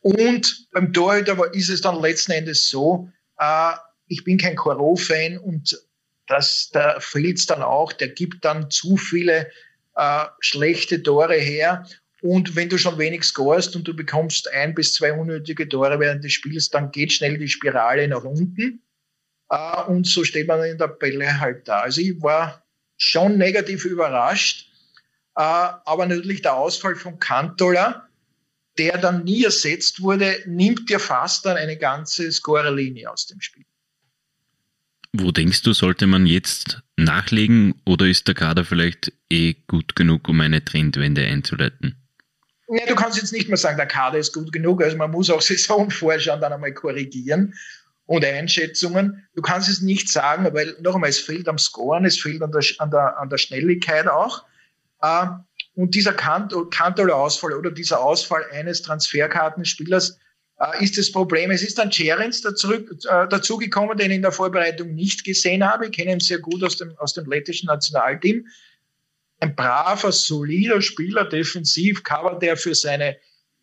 Und beim Torhüter ist es dann letzten Endes so, äh, ich bin kein Corot-Fan und das, da fehlt es dann auch. Der gibt dann zu viele äh, schlechte Tore her. Und wenn du schon wenig scorest und du bekommst ein bis zwei unnötige Tore während des Spiels, dann geht schnell die Spirale nach unten. Äh, und so steht man in der Bälle halt da. Also ich war schon negativ überrascht. Äh, aber natürlich der Ausfall von Kantola, der dann nie ersetzt wurde, nimmt dir fast dann eine ganze Scorerlinie aus dem Spiel. Wo denkst du, sollte man jetzt nachlegen oder ist der Kader vielleicht eh gut genug, um eine Trendwende einzuleiten? Ja, du kannst jetzt nicht mehr sagen, der Kader ist gut genug. Also man muss auch Saisonvorschauen dann einmal korrigieren und Einschätzungen. Du kannst es nicht sagen, weil noch einmal, es fehlt am Scoren, es fehlt an der, an der, an der Schnelligkeit auch. Äh, und dieser Kantola-Ausfall oder dieser Ausfall eines Transferkartenspielers äh, ist das Problem. Es ist dann Cerens dazu, äh, dazugekommen, den ich in der Vorbereitung nicht gesehen habe. Ich kenne ihn sehr gut aus dem, aus dem lettischen Nationalteam. Ein braver, solider Spieler, defensiv, covert er für seine,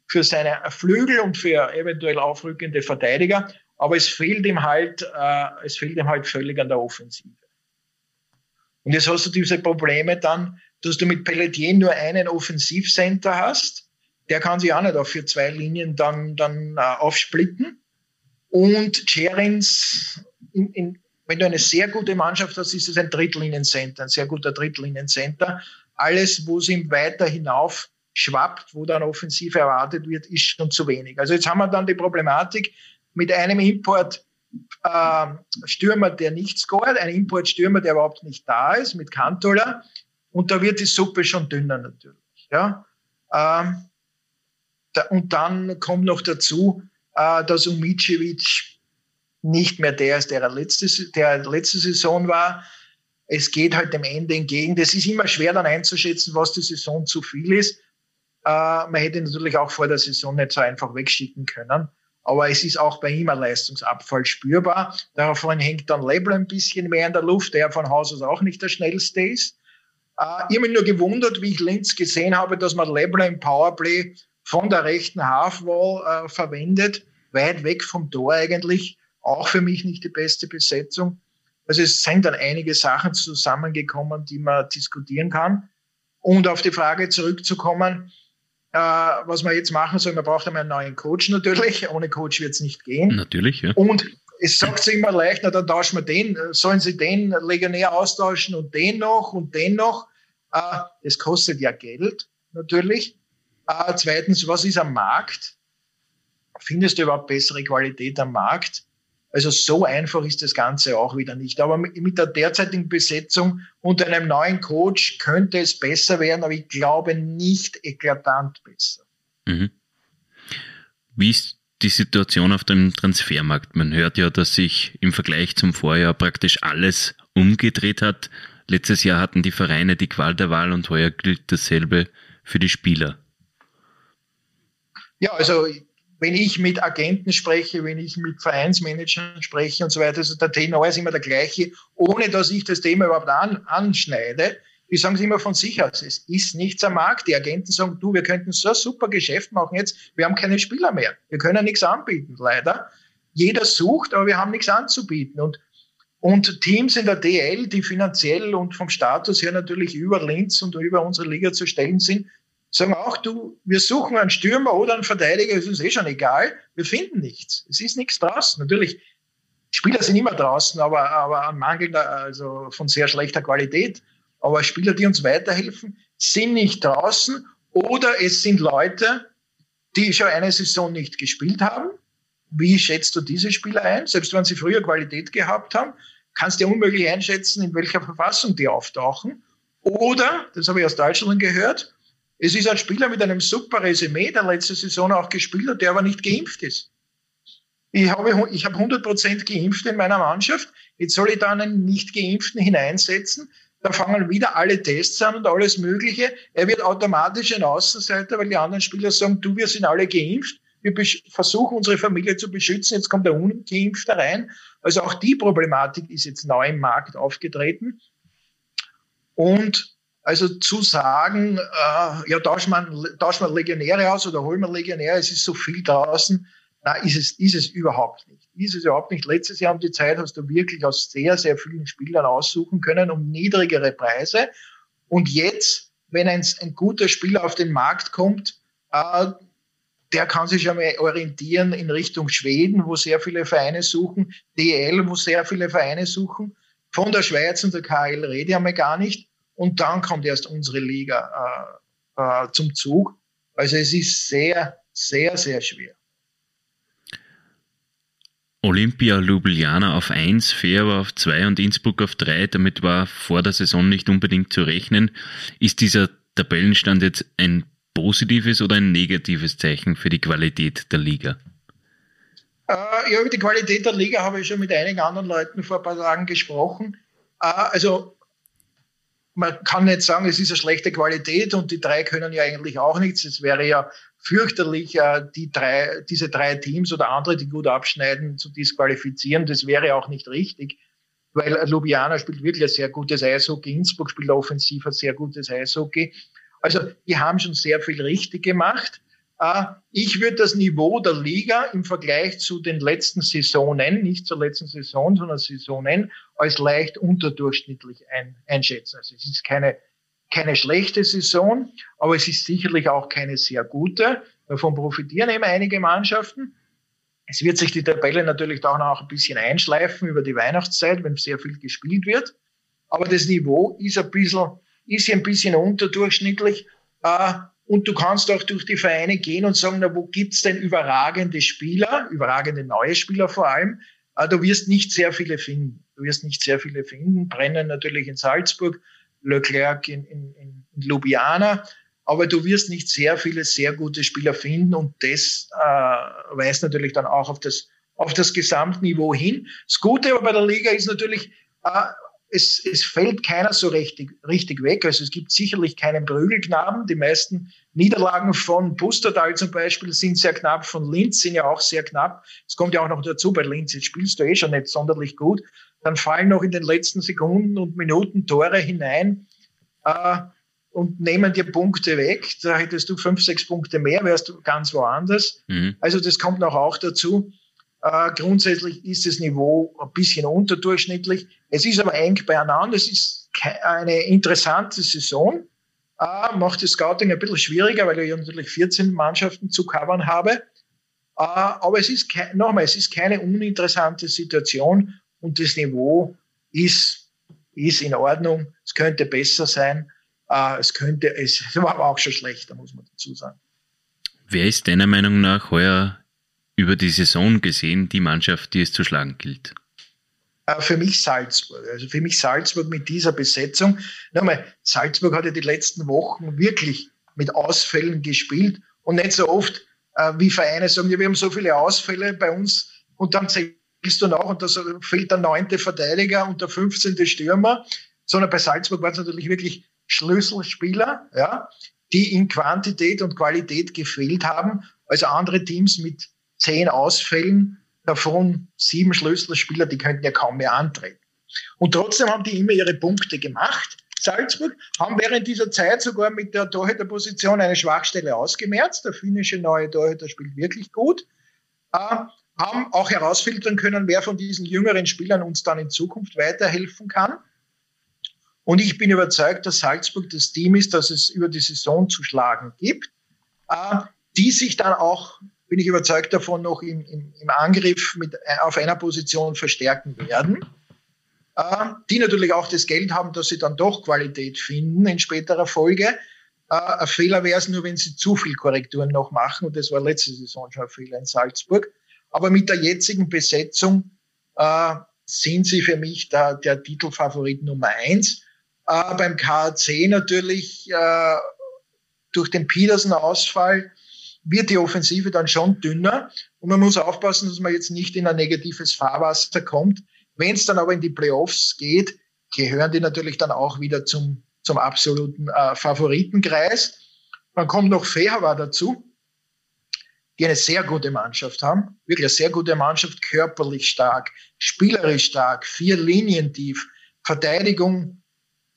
für seine Flügel und für eventuell aufrückende Verteidiger. Aber es fehlt ihm halt, äh, es fehlt ihm halt völlig an der Offensive. Und jetzt hast du diese Probleme dann, dass du mit Pelletier nur einen Offensivcenter hast der kann sich auch nicht auf für zwei Linien dann, dann äh, aufsplitten. Und Cherins, in, in, wenn du eine sehr gute Mannschaft hast, ist es ein Drittliniencenter, ein sehr guter Drittliniencenter. Alles, wo es ihm weiter hinauf schwappt, wo dann Offensive erwartet wird, ist schon zu wenig. Also jetzt haben wir dann die Problematik mit einem Import äh, Stürmer, der nicht scoret, ein Importstürmer, der überhaupt nicht da ist, mit Kantola. Und da wird die Suppe schon dünner natürlich. Ja? Ähm, und dann kommt noch dazu, äh, dass Umicevic nicht mehr der ist, der letzte, der letzte Saison war. Es geht halt dem Ende entgegen. Das ist immer schwer dann einzuschätzen, was die Saison zu viel ist. Äh, man hätte natürlich auch vor der Saison nicht so einfach wegschicken können. Aber es ist auch bei ihm ein Leistungsabfall spürbar. Davon hängt dann Lebel ein bisschen mehr in der Luft, der von Haus aus auch nicht der schnellste ist. Äh, ich habe mich nur gewundert, wie ich Linz gesehen habe, dass man Lebel im Powerplay von der rechten Halfwall äh, verwendet, weit weg vom Tor eigentlich. Auch für mich nicht die beste Besetzung. Also es sind dann einige Sachen zusammengekommen, die man diskutieren kann. Und auf die Frage zurückzukommen, äh, was man jetzt machen soll, man braucht einmal einen neuen Coach natürlich. Ohne Coach wird es nicht gehen. Natürlich, ja. Und es sagt sich immer leicht, na, dann tauschen wir den, sollen sie den Legionär austauschen und den noch und den noch. Äh, es kostet ja Geld, natürlich. Äh, zweitens, was ist am Markt? Findest du überhaupt bessere Qualität am Markt? Also so einfach ist das Ganze auch wieder nicht. Aber mit der derzeitigen Besetzung und einem neuen Coach könnte es besser werden, aber ich glaube nicht eklatant besser. Mhm. Wie ist die Situation auf dem Transfermarkt? Man hört ja, dass sich im Vergleich zum Vorjahr praktisch alles umgedreht hat. Letztes Jahr hatten die Vereine die Qual der Wahl und heuer gilt dasselbe für die Spieler. Ja, also wenn ich mit Agenten spreche, wenn ich mit Vereinsmanagern spreche und so weiter, also der Tenor ist immer der gleiche, ohne dass ich das Thema überhaupt an, anschneide. Die sagen es immer von sich aus, es ist nichts am Markt. Die Agenten sagen, du, wir könnten so ein super Geschäft machen jetzt, wir haben keine Spieler mehr. Wir können nichts anbieten, leider. Jeder sucht, aber wir haben nichts anzubieten. Und, und Teams in der DL, die finanziell und vom Status her natürlich über Linz und über unsere Liga zu stellen sind, sagen auch, du, wir suchen einen Stürmer oder einen Verteidiger, ist uns eh schon egal, wir finden nichts. Es ist nichts draußen. Natürlich, Spieler sind immer draußen, aber, aber an mangelnder, also von sehr schlechter Qualität. Aber Spieler, die uns weiterhelfen, sind nicht draußen oder es sind Leute, die schon eine Saison nicht gespielt haben. Wie schätzt du diese Spieler ein? Selbst wenn sie früher Qualität gehabt haben, kannst du ja unmöglich einschätzen, in welcher Verfassung die auftauchen. Oder, das habe ich aus Deutschland gehört, es ist ein Spieler mit einem super Resümee, der letzte Saison auch gespielt hat, der aber nicht geimpft ist. Ich habe, ich habe 100 Prozent geimpft in meiner Mannschaft. Jetzt soll ich da einen nicht geimpften hineinsetzen. Da fangen wieder alle Tests an und alles Mögliche. Er wird automatisch ein Außenseiter, weil die anderen Spieler sagen, du, wir sind alle geimpft. wir versuchen unsere Familie zu beschützen, jetzt kommt der Ungeimpfte rein. Also auch die Problematik ist jetzt neu im Markt aufgetreten. Und also zu sagen, äh, ja, tauschen wir Legionäre aus oder holen wir Legionäre, es ist so viel draußen, na, ist es, ist es überhaupt nicht. Ist es überhaupt nicht. Letztes Jahr um die Zeit hast du wirklich aus sehr, sehr vielen Spielern aussuchen können um niedrigere Preise. Und jetzt, wenn ein, ein guter Spieler auf den Markt kommt, äh, der kann sich ja mal orientieren in Richtung Schweden, wo sehr viele Vereine suchen, DL, wo sehr viele Vereine suchen. Von der Schweiz und der KL rede ich einmal gar nicht. Und dann kommt erst unsere Liga äh, äh, zum Zug. Also es ist sehr, sehr, sehr schwer. Olympia Ljubljana auf 1, Fair auf 2 und Innsbruck auf 3. Damit war vor der Saison nicht unbedingt zu rechnen. Ist dieser Tabellenstand jetzt ein positives oder ein negatives Zeichen für die Qualität der Liga? Äh, ja, über die Qualität der Liga habe ich schon mit einigen anderen Leuten vor ein paar Tagen gesprochen. Äh, also man kann nicht sagen, es ist eine schlechte Qualität und die drei können ja eigentlich auch nichts. Es wäre ja fürchterlich, äh, die drei, diese drei Teams oder andere, die gut abschneiden, zu disqualifizieren. Das wäre auch nicht richtig, weil Ljubljana spielt wirklich ein sehr gutes Eishockey, Innsbruck spielt offensiv ein sehr gutes Eishockey. Also die haben schon sehr viel richtig gemacht. Ich würde das Niveau der Liga im Vergleich zu den letzten Saisonen, nicht zur letzten Saison, sondern Saisonen, als leicht unterdurchschnittlich ein, einschätzen. Also es ist keine, keine schlechte Saison, aber es ist sicherlich auch keine sehr gute. Davon profitieren eben einige Mannschaften. Es wird sich die Tabelle natürlich auch noch ein bisschen einschleifen über die Weihnachtszeit, wenn sehr viel gespielt wird. Aber das Niveau ist ein bisschen, ist ein bisschen unterdurchschnittlich. Und du kannst auch durch die Vereine gehen und sagen, na, wo gibt's denn überragende Spieler, überragende neue Spieler vor allem? Äh, du wirst nicht sehr viele finden. Du wirst nicht sehr viele finden. Brennen natürlich in Salzburg, Leclerc in, in, in Ljubljana. Aber du wirst nicht sehr viele sehr gute Spieler finden und das äh, weist natürlich dann auch auf das, auf das Gesamtniveau hin. Das Gute aber bei der Liga ist natürlich, äh, es, es fällt keiner so richtig, richtig weg. Also es gibt sicherlich keinen Prügelknaben. Die meisten Niederlagen von Pustertal zum Beispiel sind sehr knapp, von Linz sind ja auch sehr knapp. Es kommt ja auch noch dazu, bei Linz jetzt spielst du eh schon nicht sonderlich gut. Dann fallen noch in den letzten Sekunden und Minuten Tore hinein äh, und nehmen dir Punkte weg. Da hättest du fünf, sechs Punkte mehr, wärst du ganz woanders. Mhm. Also das kommt noch auch dazu. Äh, grundsätzlich ist das Niveau ein bisschen unterdurchschnittlich. Es ist aber eng beieinander. Es ist eine interessante Saison. Äh, macht das Scouting ein bisschen schwieriger, weil ich natürlich 14 Mannschaften zu covern habe. Äh, aber es ist nochmal, es ist keine uninteressante Situation und das Niveau ist, ist in Ordnung. Es könnte besser sein. Äh, es könnte, es war aber auch schon schlechter, muss man dazu sagen. Wer ist deiner Meinung nach heuer über die Saison gesehen die Mannschaft, die es zu schlagen gilt? Äh, für mich Salzburg. Also für mich Salzburg mit dieser Besetzung. Nochmal, Salzburg hat ja die letzten Wochen wirklich mit Ausfällen gespielt und nicht so oft äh, wie Vereine sagen, wir haben so viele Ausfälle bei uns und dann zählst du nach und da fehlt der neunte Verteidiger und der 15. Stürmer, sondern bei Salzburg waren es natürlich wirklich Schlüsselspieler, ja, die in Quantität und Qualität gefehlt haben. Also andere Teams mit zehn Ausfällen, davon sieben Schlüsselspieler, die könnten ja kaum mehr antreten. Und trotzdem haben die immer ihre Punkte gemacht. Salzburg haben während dieser Zeit sogar mit der Torhüterposition eine Schwachstelle ausgemerzt. Der finnische neue Torhüter spielt wirklich gut. Äh, haben auch herausfiltern können, wer von diesen jüngeren Spielern uns dann in Zukunft weiterhelfen kann. Und ich bin überzeugt, dass Salzburg das Team ist, das es über die Saison zu schlagen gibt, äh, die sich dann auch bin ich überzeugt davon, noch im, im, im Angriff mit, äh, auf einer Position verstärken werden. Äh, die natürlich auch das Geld haben, dass sie dann doch Qualität finden in späterer Folge. Äh, ein Fehler wäre es nur, wenn sie zu viel Korrekturen noch machen. Und das war letzte Saison schon ein Fehler in Salzburg. Aber mit der jetzigen Besetzung äh, sind sie für mich der, der Titelfavorit Nummer eins. Äh, beim KAC natürlich äh, durch den Petersen-Ausfall wird die Offensive dann schon dünner. Und man muss aufpassen, dass man jetzt nicht in ein negatives Fahrwasser kommt. Wenn es dann aber in die Playoffs geht, gehören die natürlich dann auch wieder zum, zum absoluten äh, Favoritenkreis. Dann kommt noch Fehawa dazu, die eine sehr gute Mannschaft haben, wirklich eine sehr gute Mannschaft, körperlich stark, spielerisch stark, vier Linien tief, Verteidigung,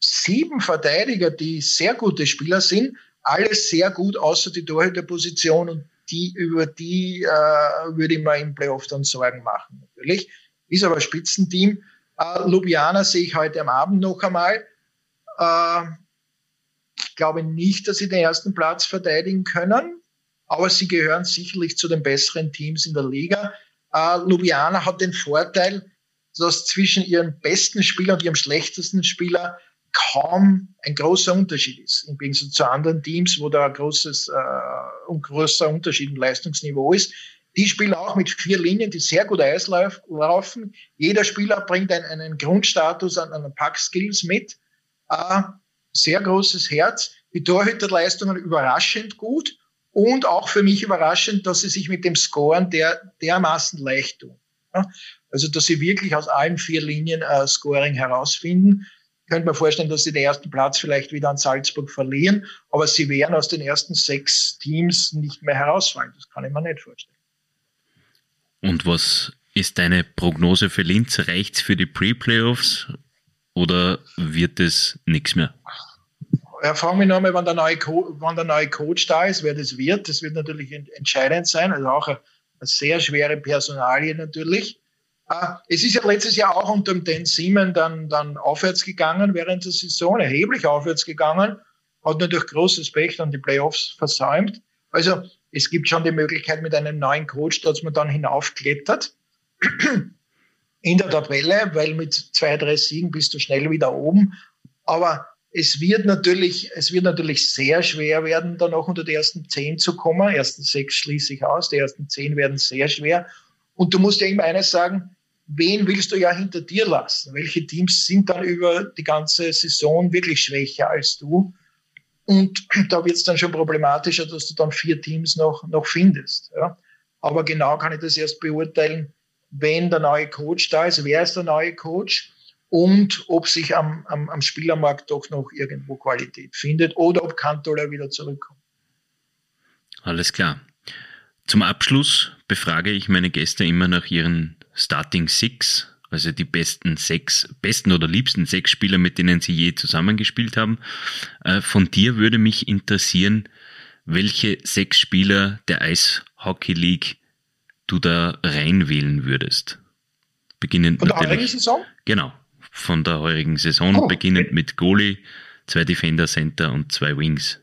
sieben Verteidiger, die sehr gute Spieler sind, alles sehr gut, außer die Torhüterposition und die, über die äh, würde ich mir im Playoff dann Sorgen machen, natürlich. Ist aber ein Spitzenteam. Äh, Ljubljana sehe ich heute am Abend noch einmal. Äh, ich glaube nicht, dass sie den ersten Platz verteidigen können, aber sie gehören sicherlich zu den besseren Teams in der Liga. Äh, Ljubljana hat den Vorteil, dass zwischen ihrem besten Spieler und ihrem schlechtesten Spieler kaum ein großer Unterschied ist. Im Gegensatz zu anderen Teams, wo da ein großes, äh, ein großer Unterschied im Leistungsniveau ist. Die spielen auch mit vier Linien, die sehr gut Eis laufen. Jeder Spieler bringt einen, einen Grundstatus an, an Pack-Skills mit. Äh, sehr großes Herz. Die Torhüterleistungen überraschend gut und auch für mich überraschend, dass sie sich mit dem Scoren der, dermaßen leicht tun. Ja? Also, dass sie wirklich aus allen vier Linien äh, Scoring herausfinden. Könnte mir vorstellen, dass sie den ersten Platz vielleicht wieder an Salzburg verlieren, aber sie werden aus den ersten sechs Teams nicht mehr herausfallen. Das kann ich mir nicht vorstellen. Und was ist deine Prognose für Linz? Reicht es für die Pre-Playoffs oder wird es nichts mehr? Ja, fragen wir nochmal, wann der, neue wann der neue Coach da ist, wer das wird. Das wird natürlich entscheidend sein. Also auch eine, eine sehr schwere Personalie natürlich. Uh, es ist ja letztes Jahr auch unter dem Simon dann, dann aufwärts gegangen während der Saison, erheblich aufwärts gegangen, hat natürlich großes Pech dann die Playoffs versäumt. Also es gibt schon die Möglichkeit mit einem neuen Coach, dass man dann hinaufklettert in der Tabelle, weil mit zwei, drei Siegen bist du schnell wieder oben. Aber es wird natürlich, es wird natürlich sehr schwer werden, da noch unter die ersten zehn zu kommen. Ersten sechs schließe ich aus, die ersten zehn werden sehr schwer. Und du musst ja immer eines sagen, wen willst du ja hinter dir lassen? Welche Teams sind dann über die ganze Saison wirklich schwächer als du? Und da wird es dann schon problematischer, dass du dann vier Teams noch, noch findest. Ja. Aber genau kann ich das erst beurteilen, wenn der neue Coach da ist, wer ist der neue Coach und ob sich am, am, am Spielermarkt doch noch irgendwo Qualität findet oder ob Kantola wieder zurückkommt. Alles klar. Zum Abschluss befrage ich meine Gäste immer nach ihren Starting Six, also die besten sechs, besten oder liebsten sechs Spieler, mit denen sie je zusammengespielt haben. Äh, von dir würde mich interessieren, welche sechs Spieler der Eishockey League du da reinwählen würdest. Beginnend von der heurigen Saison? Genau, von der heurigen Saison, oh, beginnend okay. mit Goalie, zwei Defender, Center und zwei Wings.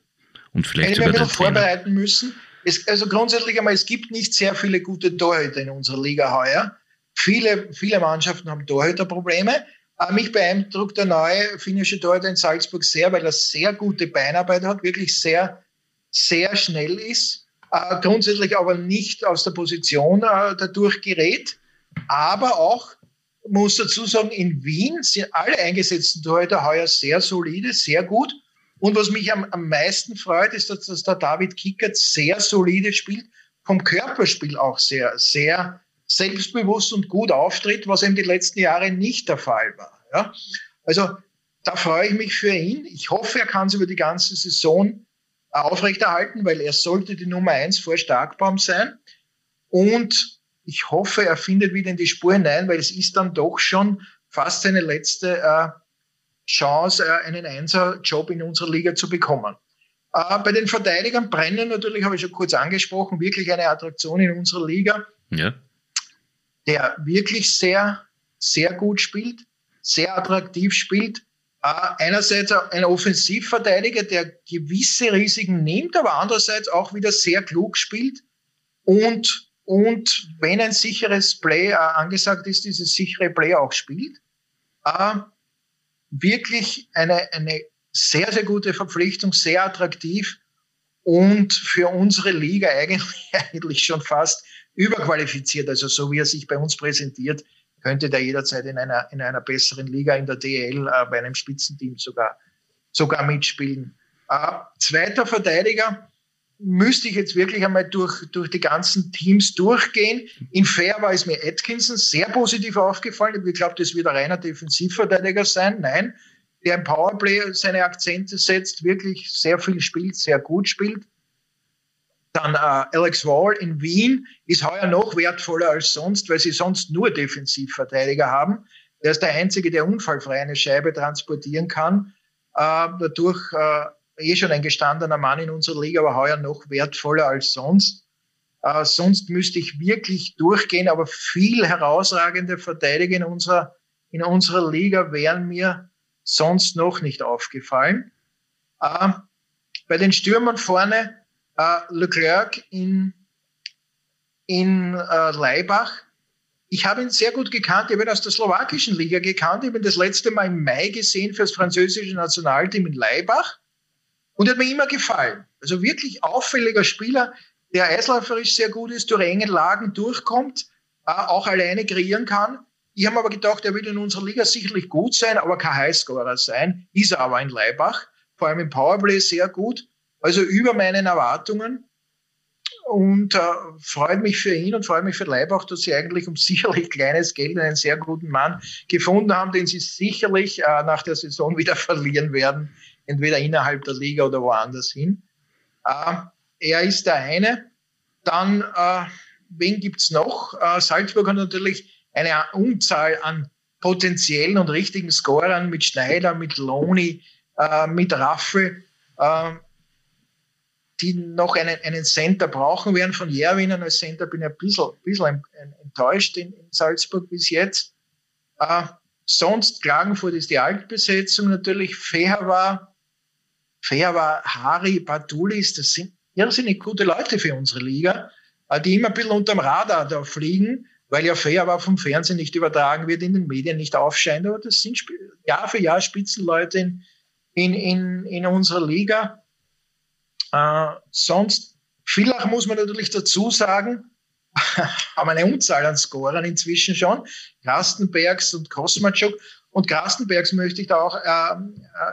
Und vielleicht sogar wir vorbereiten müssen. Es, also grundsätzlich einmal, es gibt nicht sehr viele gute Torhüter in unserer Liga heuer. Viele, viele Mannschaften haben Torhüterprobleme. Aber mich beeindruckt der neue finnische Torhüter in Salzburg sehr, weil er sehr gute Beinarbeit hat, wirklich sehr, sehr schnell ist, äh, grundsätzlich aber nicht aus der Position äh, dadurch gerät, aber auch muss dazu sagen, in Wien sind alle eingesetzten Torhüter heuer sehr solide, sehr gut. Und was mich am, am meisten freut, ist, dass, dass der David Kickert sehr solide spielt, vom Körperspiel auch sehr, sehr selbstbewusst und gut auftritt, was eben die letzten Jahre nicht der Fall war. Ja? Also da freue ich mich für ihn. Ich hoffe, er kann es über die ganze Saison aufrechterhalten, weil er sollte die Nummer eins vor Starkbaum sein. Und ich hoffe, er findet wieder in die Spur hinein, weil es ist dann doch schon fast seine letzte äh, Chance, äh, einen Einser-Job in unserer Liga zu bekommen. Äh, bei den Verteidigern brennen natürlich, habe ich schon kurz angesprochen, wirklich eine Attraktion in unserer Liga. Ja. Der wirklich sehr, sehr gut spielt, sehr attraktiv spielt. Äh, einerseits ein Offensivverteidiger, der gewisse Risiken nimmt, aber andererseits auch wieder sehr klug spielt und und wenn ein sicheres Play angesagt ist, dieses sichere Play auch spielt. Äh, wirklich eine, eine sehr, sehr gute Verpflichtung, sehr attraktiv und für unsere Liga eigentlich, eigentlich schon fast überqualifiziert. Also so wie er sich bei uns präsentiert, könnte der jederzeit in einer, in einer besseren Liga, in der DL, äh, bei einem Spitzenteam sogar, sogar mitspielen. Äh, zweiter Verteidiger, müsste ich jetzt wirklich einmal durch, durch die ganzen Teams durchgehen. In Fair war es mir Atkinson sehr positiv aufgefallen. Ich glaube, das wird ein reiner Defensivverteidiger sein. Nein, der im Powerplay seine Akzente setzt, wirklich sehr viel spielt, sehr gut spielt. Dann äh, Alex Wall in Wien ist heuer noch wertvoller als sonst, weil sie sonst nur Defensivverteidiger haben. Der ist der Einzige, der unfallfrei eine Scheibe transportieren kann. Äh, dadurch äh, eh schon ein gestandener Mann in unserer Liga, aber heuer noch wertvoller als sonst. Äh, sonst müsste ich wirklich durchgehen, aber viel herausragende Verteidiger in unserer, in unserer Liga wären mir sonst noch nicht aufgefallen. Äh, bei den Stürmern vorne äh, Leclerc in, in äh, Leibach. Ich habe ihn sehr gut gekannt. Ich habe ihn aus der slowakischen Liga gekannt. Ich habe ihn das letzte Mal im Mai gesehen für das französische Nationalteam in Leibach. Und er hat mir immer gefallen. Also wirklich auffälliger Spieler, der eisläuferisch sehr gut ist, durch enge Lagen durchkommt, äh, auch alleine kreieren kann. Ich habe aber gedacht, er wird in unserer Liga sicherlich gut sein, aber kein Highscorer sein. Ist er aber in Leibach. Vor allem im Powerplay sehr gut. Also über meinen Erwartungen und äh, freut mich für ihn und freut mich für Leibach, dass sie eigentlich um sicherlich kleines Geld einen sehr guten Mann gefunden haben, den sie sicherlich äh, nach der Saison wieder verlieren werden, entweder innerhalb der Liga oder woanders hin. Äh, er ist der eine. Dann, äh, wen gibt's noch? Äh, Salzburg hat natürlich eine Unzahl an potenziellen und richtigen Scorern mit Schneider, mit Loni, äh, mit Raffel. Äh, die noch einen, einen Center brauchen werden. Von Jerwinen als Center bin ich ein bisschen, bisschen enttäuscht in, in, Salzburg bis jetzt. Äh, sonst Klagenfurt ist die Altbesetzung natürlich. Fair war, War Hari, Batulis, das sind irrsinnig gute Leute für unsere Liga, äh, die immer ein bisschen unterm Radar da fliegen, weil ja war vom Fernsehen nicht übertragen wird, in den Medien nicht aufscheint. Aber das sind Jahr für Jahr Spitzenleute in, in, in, in unserer Liga. Äh, sonst, Villach muss man natürlich dazu sagen, haben eine Unzahl an Scorern inzwischen schon. Grastenbergs und Kosmatschuk. Und Grastenbergs möchte ich da auch äh,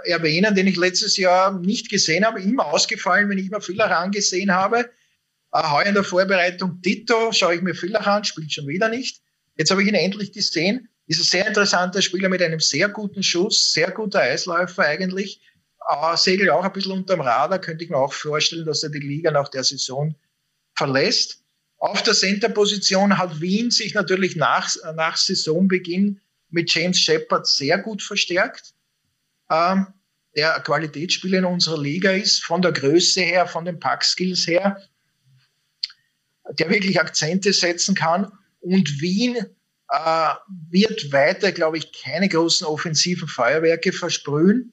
äh, erwähnen, den ich letztes Jahr nicht gesehen habe, immer ausgefallen, wenn ich mir Villach angesehen habe. Äh, heuer in der Vorbereitung Tito, schaue ich mir Villach an, spielt schon wieder nicht. Jetzt habe ich ihn endlich gesehen. Ist ein sehr interessanter Spieler mit einem sehr guten Schuss, sehr guter Eisläufer eigentlich äh, segelt auch ein bisschen unterm Radar, könnte ich mir auch vorstellen, dass er die Liga nach der Saison verlässt. Auf der Center-Position hat Wien sich natürlich nach, nach Saisonbeginn mit James Shepard sehr gut verstärkt, ähm, der Qualitätsspieler in unserer Liga ist, von der Größe her, von den Pack-Skills her, der wirklich Akzente setzen kann. Und Wien äh, wird weiter, glaube ich, keine großen offensiven Feuerwerke versprühen.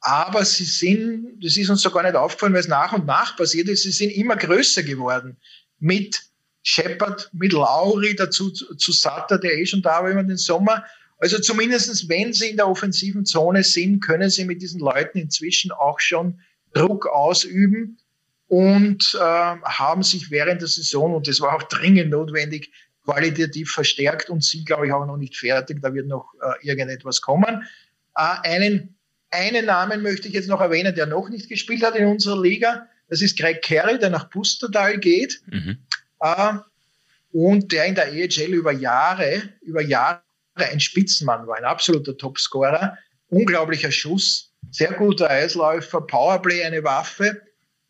Aber sie sind, das ist uns so gar nicht aufgefallen, weil es nach und nach passiert ist, sie sind immer größer geworden. Mit Shepard, mit Lauri, dazu zu Satter, der eh schon da war über den Sommer. Also zumindestens, wenn sie in der offensiven Zone sind, können sie mit diesen Leuten inzwischen auch schon Druck ausüben und äh, haben sich während der Saison, und das war auch dringend notwendig, qualitativ verstärkt und sind, glaube ich, auch noch nicht fertig. Da wird noch äh, irgendetwas kommen. Äh, einen einen Namen möchte ich jetzt noch erwähnen, der noch nicht gespielt hat in unserer Liga. Das ist Greg Carey, der nach Pustertal geht. Mhm. Äh, und der in der EHL über Jahre, über Jahre ein Spitzenmann war, ein absoluter Topscorer. Unglaublicher Schuss, sehr guter Eisläufer, Powerplay, eine Waffe,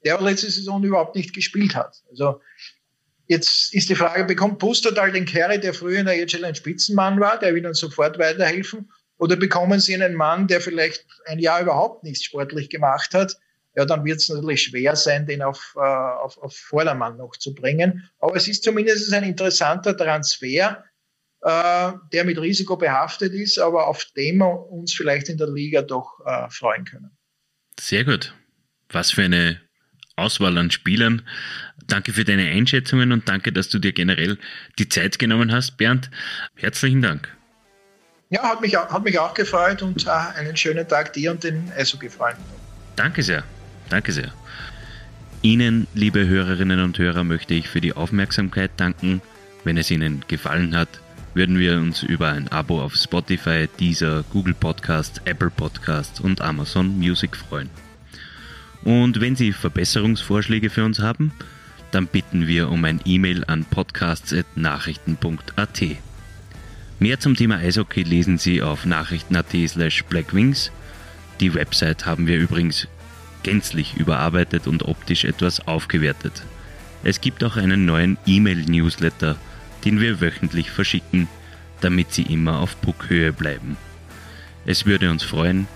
der letzte Saison überhaupt nicht gespielt hat. Also Jetzt ist die Frage, bekommt Pustertal den Carey, der früher in der EHL ein Spitzenmann war, der will dann sofort weiterhelfen? Oder bekommen Sie einen Mann, der vielleicht ein Jahr überhaupt nichts sportlich gemacht hat? Ja, dann wird es natürlich schwer sein, den auf, äh, auf, auf Vordermann noch zu bringen. Aber es ist zumindest ein interessanter Transfer, äh, der mit Risiko behaftet ist, aber auf den wir uns vielleicht in der Liga doch äh, freuen können. Sehr gut. Was für eine Auswahl an Spielern. Danke für deine Einschätzungen und danke, dass du dir generell die Zeit genommen hast, Bernd. Herzlichen Dank. Ja, hat mich, hat mich auch gefreut und äh, einen schönen Tag dir und den ESO-Freunden. Danke sehr. Danke sehr. Ihnen, liebe Hörerinnen und Hörer, möchte ich für die Aufmerksamkeit danken. Wenn es Ihnen gefallen hat, würden wir uns über ein Abo auf Spotify, Deezer, Google Podcast, Apple Podcast und Amazon Music freuen. Und wenn Sie Verbesserungsvorschläge für uns haben, dann bitten wir um ein E-Mail an podcasts.nachrichten.at. Mehr zum Thema Eishockey lesen Sie auf nachrichten.at slash blackwings. Die Website haben wir übrigens gänzlich überarbeitet und optisch etwas aufgewertet. Es gibt auch einen neuen E-Mail-Newsletter, den wir wöchentlich verschicken, damit sie immer auf Puckhöhe bleiben. Es würde uns freuen,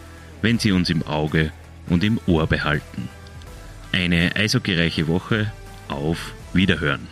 wenn Sie uns im Auge und im Ohr behalten. Eine eisogereiche Woche, auf Wiederhören!